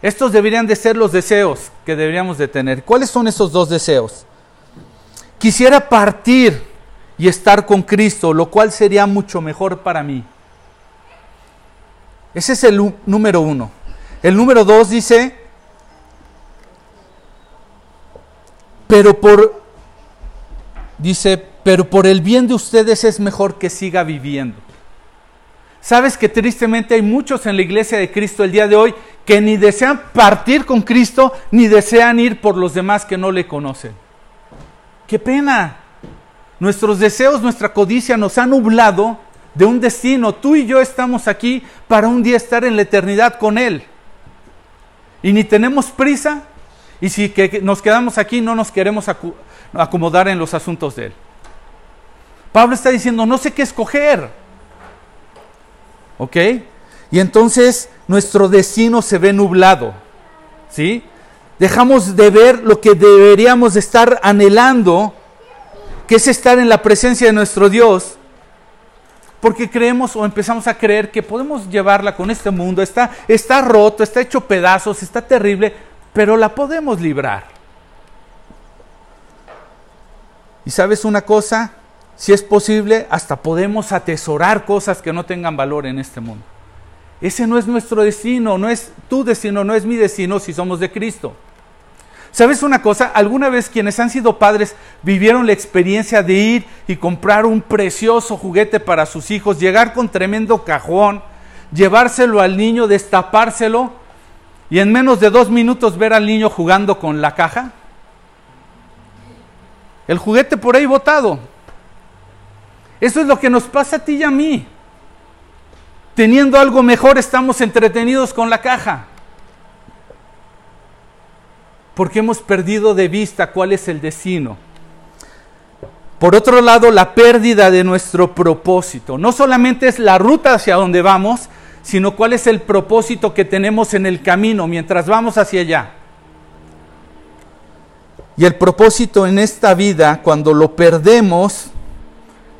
Estos deberían de ser los deseos que deberíamos de tener. ¿Cuáles son esos dos deseos? Quisiera partir y estar con Cristo, lo cual sería mucho mejor para mí. Ese es el número uno. El número dos dice, pero por, dice, pero por el bien de ustedes es mejor que siga viviendo. Sabes que tristemente hay muchos en la iglesia de Cristo el día de hoy que ni desean partir con Cristo, ni desean ir por los demás que no le conocen. ¡Qué pena! Nuestros deseos, nuestra codicia nos ha nublado de un destino. Tú y yo estamos aquí para un día estar en la eternidad con Él. Y ni tenemos prisa, y si que nos quedamos aquí no nos queremos acomodar en los asuntos de Él. Pablo está diciendo, no sé qué escoger. ¿Ok? Y entonces nuestro destino se ve nublado. ¿Sí? Dejamos de ver lo que deberíamos estar anhelando, que es estar en la presencia de nuestro Dios, porque creemos o empezamos a creer que podemos llevarla con este mundo. Está, está roto, está hecho pedazos, está terrible, pero la podemos librar. Y sabes una cosa, si es posible, hasta podemos atesorar cosas que no tengan valor en este mundo. Ese no es nuestro destino, no es tu destino, no es mi destino si somos de Cristo. ¿Sabes una cosa? Alguna vez quienes han sido padres vivieron la experiencia de ir y comprar un precioso juguete para sus hijos, llegar con tremendo cajón, llevárselo al niño, destapárselo y en menos de dos minutos ver al niño jugando con la caja. El juguete por ahí botado. Eso es lo que nos pasa a ti y a mí. Teniendo algo mejor estamos entretenidos con la caja. Porque hemos perdido de vista cuál es el destino. Por otro lado, la pérdida de nuestro propósito. No solamente es la ruta hacia donde vamos, sino cuál es el propósito que tenemos en el camino mientras vamos hacia allá. Y el propósito en esta vida, cuando lo perdemos,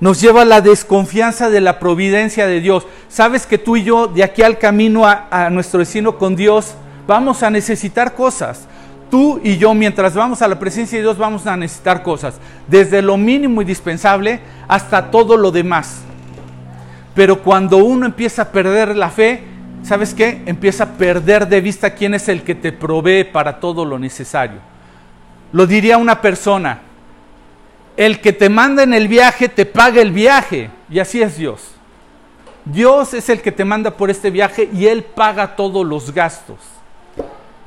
nos lleva a la desconfianza de la providencia de Dios. Sabes que tú y yo, de aquí al camino a, nuestro destino con Dios, vamos a necesitar cosas. Tú y yo, mientras vamos a la presencia de Dios, vamos a necesitar cosas. Desde lo mínimo indispensable hasta todo lo demás. Pero cuando uno empieza a perder la fe, ¿sabes qué? Empieza a perder de vista quién es el que te provee para todo lo necesario. Lo diría una persona, el que te manda en el viaje te paga el viaje. Y así es Dios. Dios es el que te manda por este viaje y Él paga todos los gastos.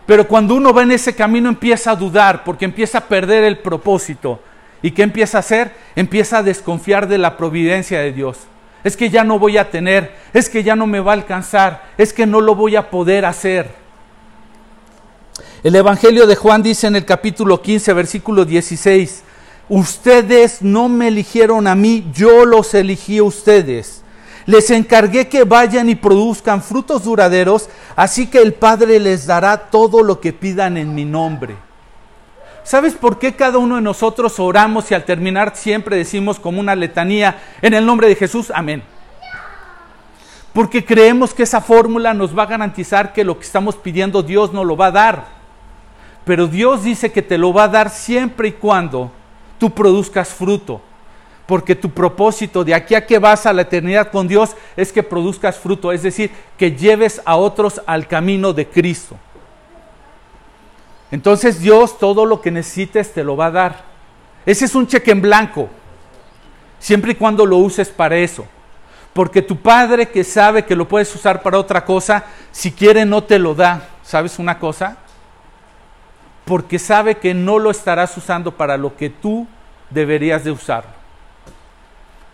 Pero cuando uno va en ese camino empieza a dudar porque empieza a perder el propósito. ¿Y qué empieza a hacer? Empieza a desconfiar de la providencia de Dios. Es que ya no voy a tener, es que ya no me va a alcanzar, es que no lo voy a poder hacer. El Evangelio de Juan dice en el capítulo 15, versículo 16, Ustedes no me eligieron a mí, yo los elegí a ustedes. Les encargué que vayan y produzcan frutos duraderos, así que el Padre les dará todo lo que pidan en mi nombre. ¿Sabes por qué cada uno de nosotros oramos y al terminar siempre decimos como una letanía en el nombre de Jesús? Amén. Porque creemos que esa fórmula nos va a garantizar que lo que estamos pidiendo Dios nos lo va a dar. Pero Dios dice que te lo va a dar siempre y cuando tú produzcas fruto. Porque tu propósito de aquí a que vas a la eternidad con Dios es que produzcas fruto, es decir, que lleves a otros al camino de Cristo. Entonces Dios todo lo que necesites te lo va a dar. Ese es un cheque en blanco, siempre y cuando lo uses para eso. Porque tu padre que sabe que lo puedes usar para otra cosa, si quiere no te lo da. ¿Sabes una cosa? Porque sabe que no lo estarás usando para lo que tú deberías de usarlo.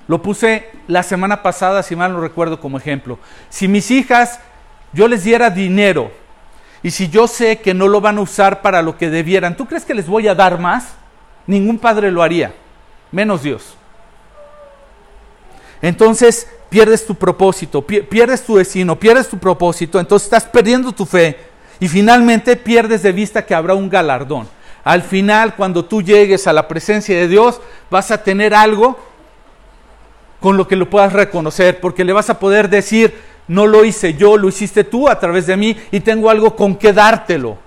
Lo puse la semana pasada, si mal no recuerdo, como ejemplo. Si mis hijas, yo les diera dinero y si yo sé que no lo van a usar para lo que debieran, ¿tú crees que les voy a dar más? Ningún padre lo haría, menos Dios. Entonces pierdes tu propósito, pierdes tu destino, pierdes tu propósito, entonces estás perdiendo tu fe y finalmente pierdes de vista que habrá un galardón. Al final, cuando tú llegues a la presencia de Dios, vas a tener algo con lo que lo puedas reconocer, porque le vas a poder decir, no lo hice yo, lo hiciste tú a través de mí y tengo algo con que dártelo.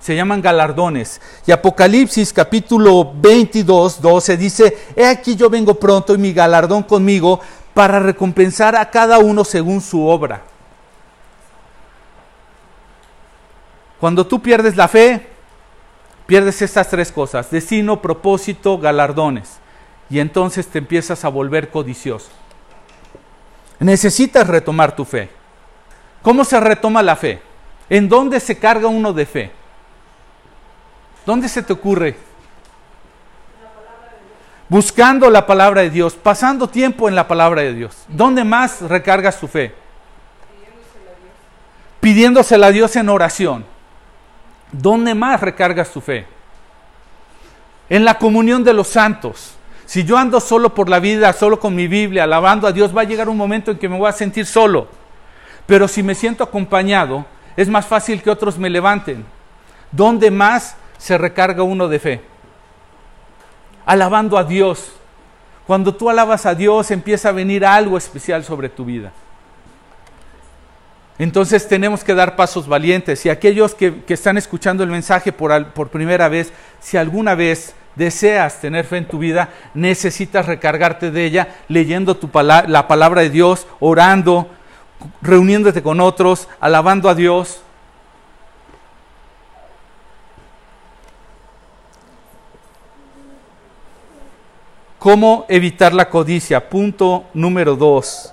Se llaman galardones. Y Apocalipsis capítulo 22, 12 dice, he aquí yo vengo pronto y mi galardón conmigo para recompensar a cada uno según su obra. Cuando tú pierdes la fe, pierdes estas tres cosas, destino, propósito, galardones. Y entonces te empiezas a volver codicioso. Necesitas retomar tu fe. ¿Cómo se retoma la fe? ¿En dónde se carga uno de fe? ¿Dónde se te ocurre? buscando la palabra de Dios, pasando tiempo en la palabra de Dios. ¿Dónde más recargas tu fe? Pidiéndosela a Dios en oración. ¿Dónde más recargas tu fe? En la comunión de los santos. Si yo ando solo por la vida, solo con mi Biblia, alabando a Dios, va a llegar un momento en que me voy a sentir solo. Pero si me siento acompañado, es más fácil que otros me levanten. ¿Dónde más se recarga uno de fe? Alabando a Dios. Cuando tú alabas a Dios empieza a venir algo especial sobre tu vida. Entonces tenemos que dar pasos valientes. Y aquellos que, están escuchando el mensaje por, por primera vez, si alguna vez deseas tener fe en tu vida, necesitas recargarte de ella leyendo tu la palabra de Dios, orando, reuniéndote con otros, alabando a Dios. ¿Cómo evitar la codicia? Punto número dos.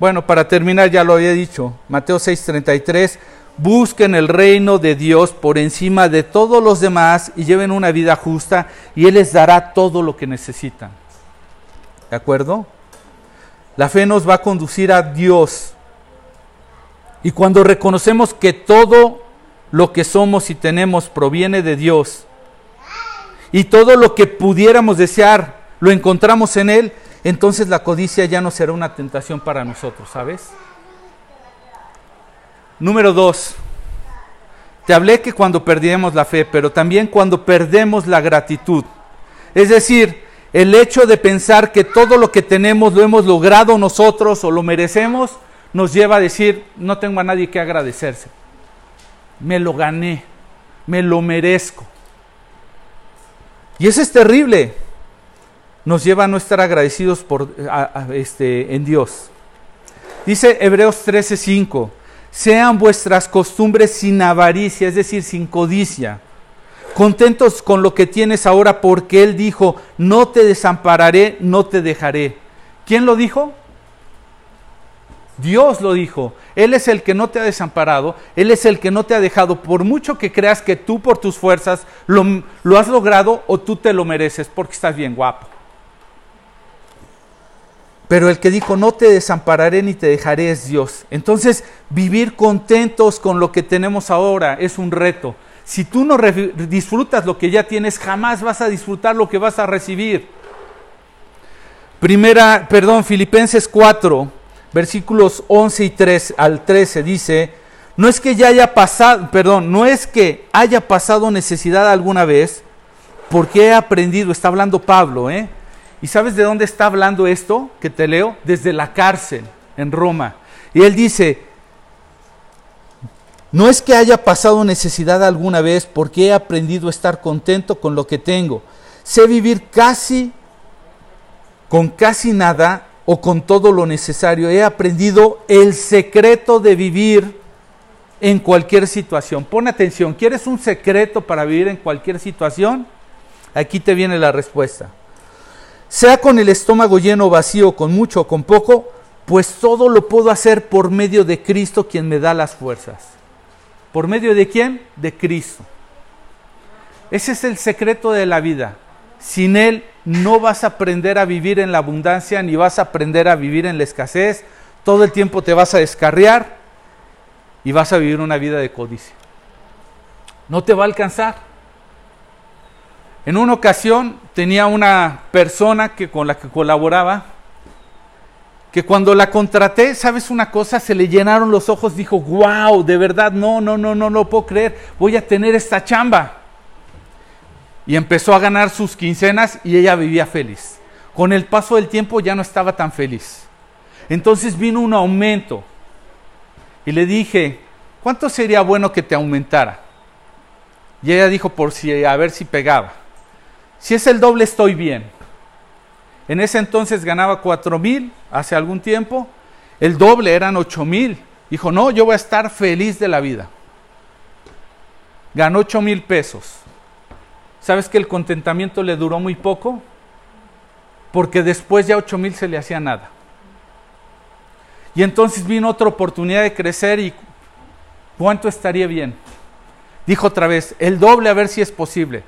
Bueno, para terminar ya lo había dicho, Mateo 6:33, busquen el reino de Dios por encima de todos los demás y lleven una vida justa y Él les dará todo lo que necesitan. ¿De acuerdo? La fe nos va a conducir a Dios. Y cuando reconocemos que todo lo que somos y tenemos proviene de Dios, y todo lo que pudiéramos desear lo encontramos en Él, entonces la codicia ya no será una tentación para nosotros, ¿sabes? Número dos, te hablé que cuando perdemos la fe, pero también cuando perdemos la gratitud. Es decir, el hecho de pensar que todo lo que tenemos lo hemos logrado nosotros o lo merecemos, nos lleva a decir, no tengo a nadie que agradecerse. Me lo gané, me lo merezco. Y eso es terrible. Nos lleva a no estar agradecidos por, este, en Dios. Dice Hebreos 13:5, sean vuestras costumbres sin avaricia, es decir, sin codicia contentos con lo que tienes ahora porque Él dijo, no te desampararé, no te dejaré. ¿Quién lo dijo? Dios lo dijo. Él es el que no te ha desamparado, Él es el que no te ha dejado, por mucho que creas que tú por tus fuerzas lo has logrado o tú te lo mereces porque estás bien guapo. Pero el que dijo, no te desampararé ni te dejaré es Dios. Entonces, vivir contentos con lo que tenemos ahora es un reto. Si tú no disfrutas lo que ya tienes, jamás vas a disfrutar lo que vas a recibir. Primera, perdón, Filipenses 4, versículos 11 y 3 al 13 dice, no es que ya haya pasado, perdón, no es que haya pasado necesidad alguna vez, porque he aprendido, está hablando Pablo, ¿eh? ¿Y sabes de dónde está hablando esto que te leo? Desde la cárcel en Roma. Y él dice, no es que haya pasado necesidad alguna vez porque he aprendido a estar contento con lo que tengo. Sé vivir casi con casi nada o con todo lo necesario. He aprendido el secreto de vivir en cualquier situación. Pon atención, ¿quieres un secreto para vivir en cualquier situación? Aquí te viene la respuesta. Sea con el estómago lleno o vacío, con mucho o con poco, pues todo lo puedo hacer por medio de Cristo quien me da las fuerzas. ¿Por medio de quién? De Cristo. Ese es el secreto de la vida. Sin Él no vas a aprender a vivir en la abundancia ni vas a aprender a vivir en la escasez. Todo el tiempo te vas a descarriar y vas a vivir una vida de codicia. No te va a alcanzar. En una ocasión tenía una persona que con la que colaboraba que cuando la contraté, ¿sabes una cosa? Se le llenaron los ojos, dijo, wow, de verdad, no, no, no, no lo puedo creer, voy a tener esta chamba. Y empezó a ganar sus quincenas y ella vivía feliz. Con el paso del tiempo ya no estaba tan feliz. Entonces vino un aumento y le dije, ¿cuánto sería bueno que te aumentara? Y ella dijo, por si, a ver si pegaba. Si es el doble, estoy bien. En ese entonces ganaba cuatro mil, hace algún tiempo. El doble eran ocho mil. Dijo, no, yo voy a estar feliz de la vida. Ganó ocho mil pesos. ¿Sabes que el contentamiento le duró muy poco? Porque después ya ocho mil se le hacía nada. Y entonces vino otra oportunidad de crecer y ¿cuánto estaría bien? Dijo otra vez, el doble a ver si es posible.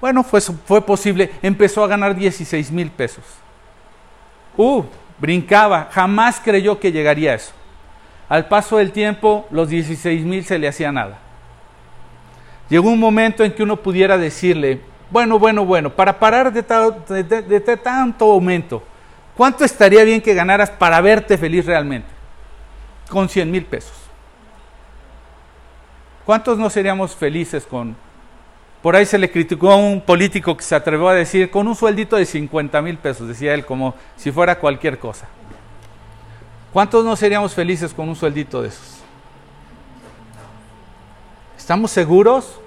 Bueno, fue, posible. Empezó a ganar 16 mil pesos. Uh, brincaba. Jamás creyó que llegaría a eso. Al paso del tiempo, los 16 mil se le hacía nada. Llegó un momento en que uno pudiera decirle, bueno, bueno, bueno, para parar de, de tanto aumento, ¿cuánto estaría bien que ganaras para verte feliz realmente? Con 100 mil pesos. ¿Cuántos no seríamos felices con... Por ahí se le criticó a un político que se atrevió a decir, con un sueldito de 50 mil pesos, decía él, como si fuera cualquier cosa. ¿Cuántos no seríamos felices con un sueldito de esos? ¿Estamos seguros?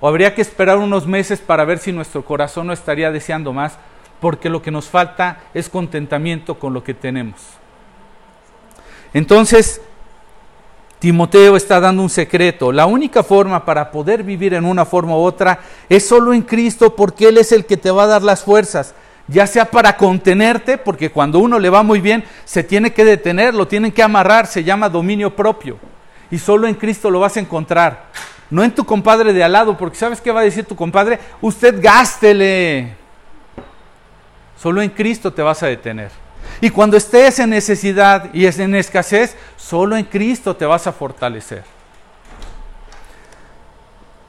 ¿O habría que esperar unos meses para ver si nuestro corazón no estaría deseando más? Porque lo que nos falta es contentamiento con lo que tenemos. Entonces, Timoteo está dando un secreto. La única forma para poder vivir en una forma u otra es solo en Cristo porque Él es el que te va a dar las fuerzas. Ya sea para contenerte, porque cuando uno le va muy bien, se tiene que detener, lo tienen que amarrar, se llama dominio propio. Y solo en Cristo lo vas a encontrar. No en tu compadre de al lado, porque ¿sabes qué va a decir tu compadre? Usted gástele. Solo en Cristo te vas a detener. Y cuando estés en necesidad y es en escasez, solo en Cristo te vas a fortalecer.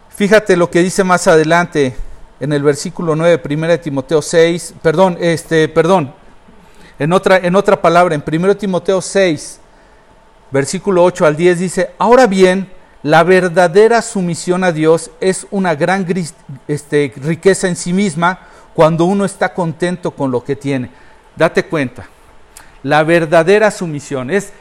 Fíjate lo que dice más adelante en el versículo 9, 1 Timoteo 6, perdón, este, perdón, en otra, en otra palabra, en 1 Timoteo 6, versículo 8 al 10 dice, ahora bien, la verdadera sumisión a Dios es una gran este, riqueza en sí misma cuando uno está contento con lo que tiene. Date cuenta, la verdadera sumisión. Es,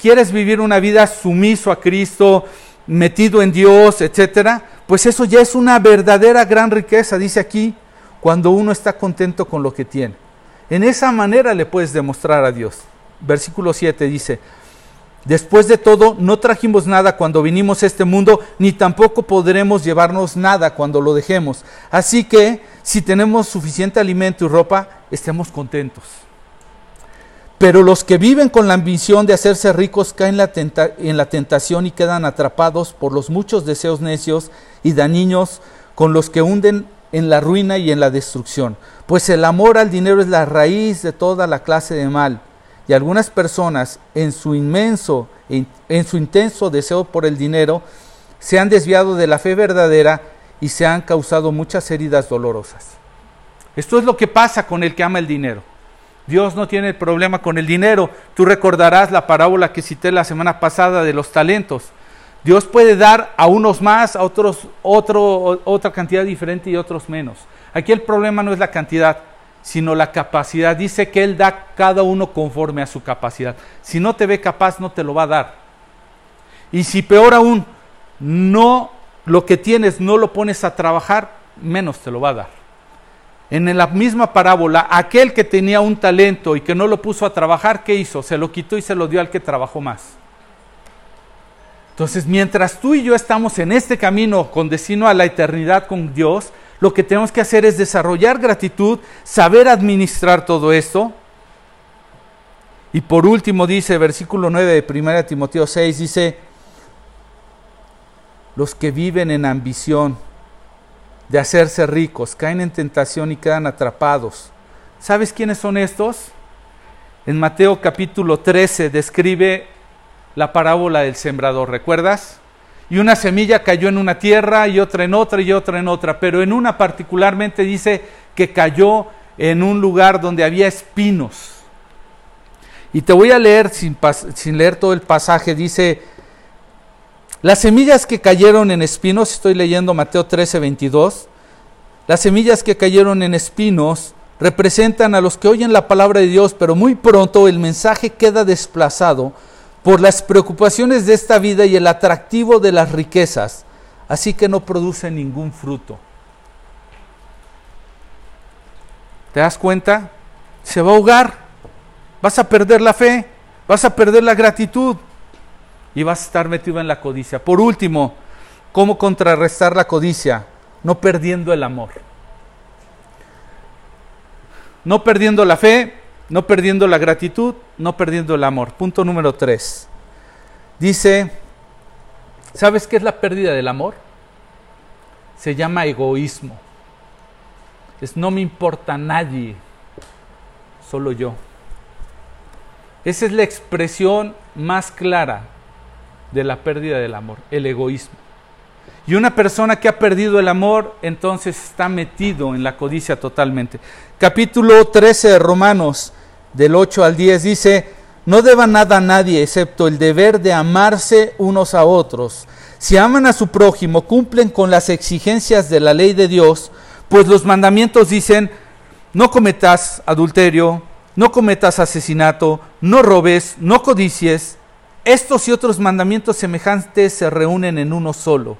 ¿quieres vivir una vida sumiso a Cristo, metido en Dios, etcétera? Pues eso ya es una verdadera gran riqueza, dice aquí, cuando uno está contento con lo que tiene. En esa manera le puedes demostrar a Dios. Versículo 7 dice, Después de todo, no trajimos nada cuando vinimos a este mundo, ni tampoco podremos llevarnos nada cuando lo dejemos. Así que, si tenemos suficiente alimento y ropa, estemos contentos. Pero los que viven con la ambición de hacerse ricos caen en la tentación y quedan atrapados por los muchos deseos necios y dañinos con los que hunden en la ruina y en la destrucción. Pues el amor al dinero es la raíz de toda la clase de mal. Y algunas personas en su inmenso, en su intenso deseo por el dinero, se han desviado de la fe verdadera y se han causado muchas heridas dolorosas. Esto es lo que pasa con el que ama el dinero. Dios no tiene problema con el dinero. Tú recordarás la parábola que cité la semana pasada de los talentos. Dios puede dar a unos más, a otros otro, otra cantidad diferente y otros menos. Aquí el problema no es la cantidad, sino la capacidad. Dice que Él da cada uno conforme a su capacidad. Si no te ve capaz, no te lo va a dar. Y si peor aún, no lo que tienes no lo pones a trabajar, menos te lo va a dar. En la misma parábola, aquel que tenía un talento y que no lo puso a trabajar, ¿qué hizo? Se lo quitó y se lo dio al que trabajó más. Entonces, mientras tú y yo estamos en este camino con destino a la eternidad con Dios, lo que tenemos que hacer es desarrollar gratitud, saber administrar todo esto. Y por último dice, versículo 9 de 1 Timoteo 6, dice, los que viven en ambición, de hacerse ricos, caen en tentación y quedan atrapados. ¿Sabes quiénes son estos? En Mateo capítulo 13 describe la parábola del sembrador, ¿recuerdas? Y una semilla cayó en una tierra y otra en otra y otra en otra, pero en una particularmente dice que cayó en un lugar donde había espinos. Y te voy a leer sin, sin leer todo el pasaje, dice las semillas que cayeron en espinos, estoy leyendo Mateo 13, 22, las semillas que cayeron en espinos representan a los que oyen la palabra de Dios, pero muy pronto el mensaje queda desplazado por las preocupaciones de esta vida y el atractivo de las riquezas, así que no produce ningún fruto. ¿Te das cuenta? Se va a ahogar, vas a perder la fe, vas a perder la gratitud y vas a estar metido en la codicia. Por último, ¿cómo contrarrestar la codicia? No perdiendo el amor. No perdiendo la fe, no perdiendo la gratitud, no perdiendo el amor. Punto número tres. Dice, ¿sabes qué es la pérdida del amor? Se llama egoísmo. Es no me importa nadie, solo yo. Esa es la expresión más clara de la pérdida del amor, el egoísmo. Y una persona que ha perdido el amor, entonces está metido en la codicia totalmente. Capítulo 13 de Romanos, del 8 al 10, dice, no deba nada a nadie excepto el deber de amarse unos a otros. Si aman a su prójimo, cumplen con las exigencias de la ley de Dios, pues los mandamientos dicen, no cometas adulterio, no cometas asesinato, no robes, no codicies. Estos y otros mandamientos semejantes se reúnen en uno solo.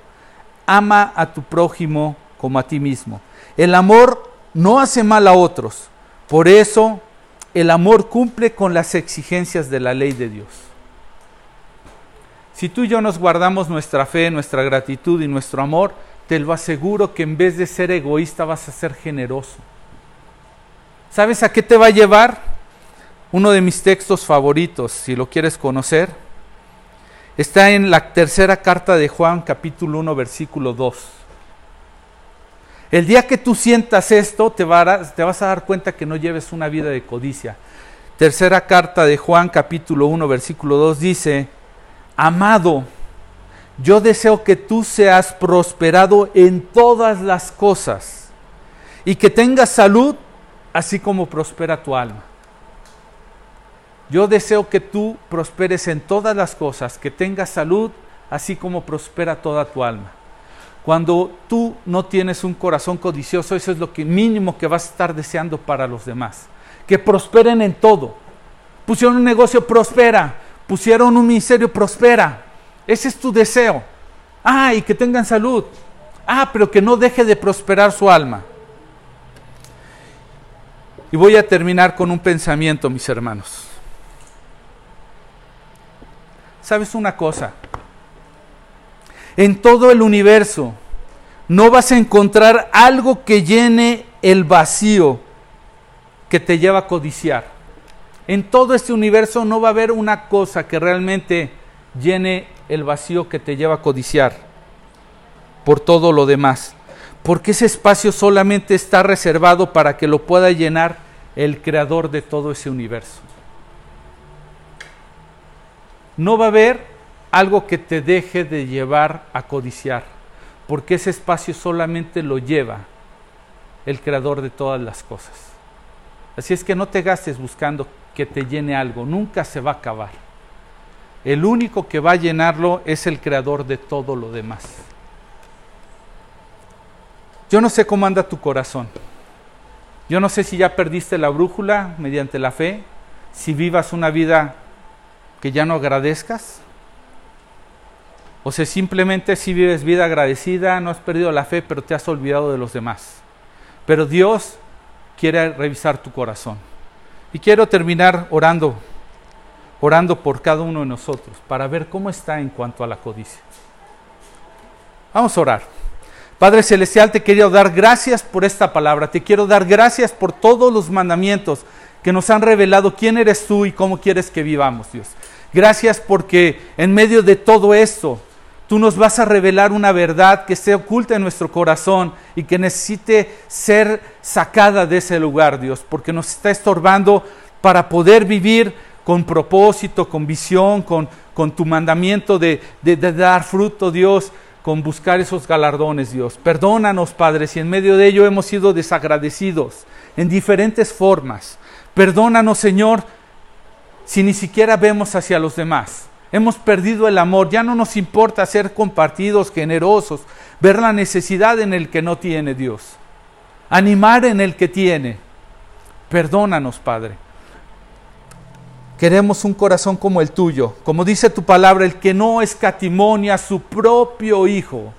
Ama a tu prójimo como a ti mismo. El amor no hace mal a otros. Por eso el amor cumple con las exigencias de la ley de Dios. Si tú y yo nos guardamos nuestra fe, nuestra gratitud y nuestro amor, te lo aseguro que en vez de ser egoísta vas a ser generoso. ¿Sabes a qué te va a llevar? Uno de mis textos favoritos, si lo quieres conocer, está en la tercera carta de Juan, capítulo 1, versículo 2. El día que tú sientas esto, te, vas a dar cuenta que no lleves una vida de codicia. Tercera carta de Juan, capítulo 1, versículo 2 dice, Amado, yo deseo que tú seas prosperado en todas las cosas y que tengas salud, así como prospera tu alma. Yo deseo que tú prosperes en todas las cosas, que tengas salud, así como prospera toda tu alma. Cuando tú no tienes un corazón codicioso, eso es lo que mínimo que vas a estar deseando para los demás. Que prosperen en todo. Pusieron un negocio, prospera. Pusieron un ministerio, prospera. Ese es tu deseo. Ah, y que tengan salud. Ah, pero que no deje de prosperar su alma. Y voy a terminar con un pensamiento, mis hermanos. ¿Sabes una cosa? En todo el universo no vas a encontrar algo que llene el vacío que te lleva a codiciar. En todo este universo no va a haber una cosa que realmente llene el vacío que te lleva a codiciar por todo lo demás. Porque ese espacio solamente está reservado para que lo pueda llenar el creador de todo ese universo. No va a haber algo que te deje de llevar a codiciar, porque ese espacio solamente lo lleva el creador de todas las cosas. Así es que no te gastes buscando que te llene algo, nunca se va a acabar. El único que va a llenarlo es el creador de todo lo demás. Yo no sé cómo anda tu corazón. Yo no sé si ya perdiste la brújula mediante la fe, si vivas una vida que ya no agradezcas, o si simplemente si vives vida agradecida, no has perdido la fe, pero te has olvidado de los demás. Pero Dios quiere revisar tu corazón. Y quiero terminar orando, orando por cada uno de nosotros, para ver cómo está en cuanto a la codicia. Vamos a orar. Padre Celestial, te quiero dar gracias por esta palabra. Te quiero dar gracias por todos los mandamientos que nos han revelado quién eres tú y cómo quieres que vivamos, Dios. Gracias porque en medio de todo esto Tú nos vas a revelar una verdad que esté oculta en nuestro corazón y que necesite ser sacada de ese lugar, Dios, porque nos está estorbando para poder vivir con propósito, con visión, con, tu mandamiento de, de, de dar fruto, Dios, con buscar esos galardones, Dios. Perdónanos, Padre, si en medio de ello hemos sido desagradecidos en diferentes formas. Perdónanos, Señor, si ni siquiera vemos hacia los demás. Hemos perdido el amor, ya no nos importa ser compartidos, generosos, ver la necesidad en el que no tiene Dios, animar en el que tiene. Perdónanos, Padre. Queremos un corazón como el tuyo, como dice tu palabra, el que no escatimonia a su propio Hijo.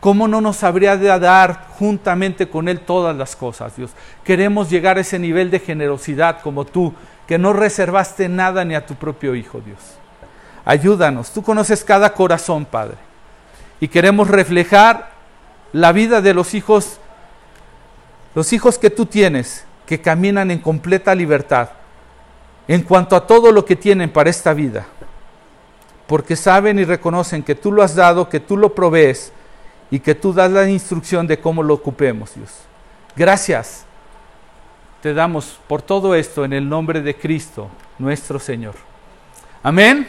¿Cómo no nos habría de dar juntamente con Él todas las cosas, Dios? Queremos llegar a ese nivel de generosidad como tú, que no reservaste nada ni a tu propio Hijo, Dios. Ayúdanos. Tú conoces cada corazón, Padre. Y queremos reflejar la vida de los hijos, los hijos que tú tienes, que caminan en completa libertad en cuanto a todo lo que tienen para esta vida. Porque saben y reconocen que tú lo has dado, que tú lo provees y que tú das la instrucción de cómo lo ocupemos, Dios. Gracias te damos por todo esto en el nombre de Cristo, nuestro Señor. Amén.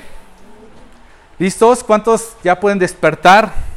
¿Listos? ¿Cuántos ya pueden despertar?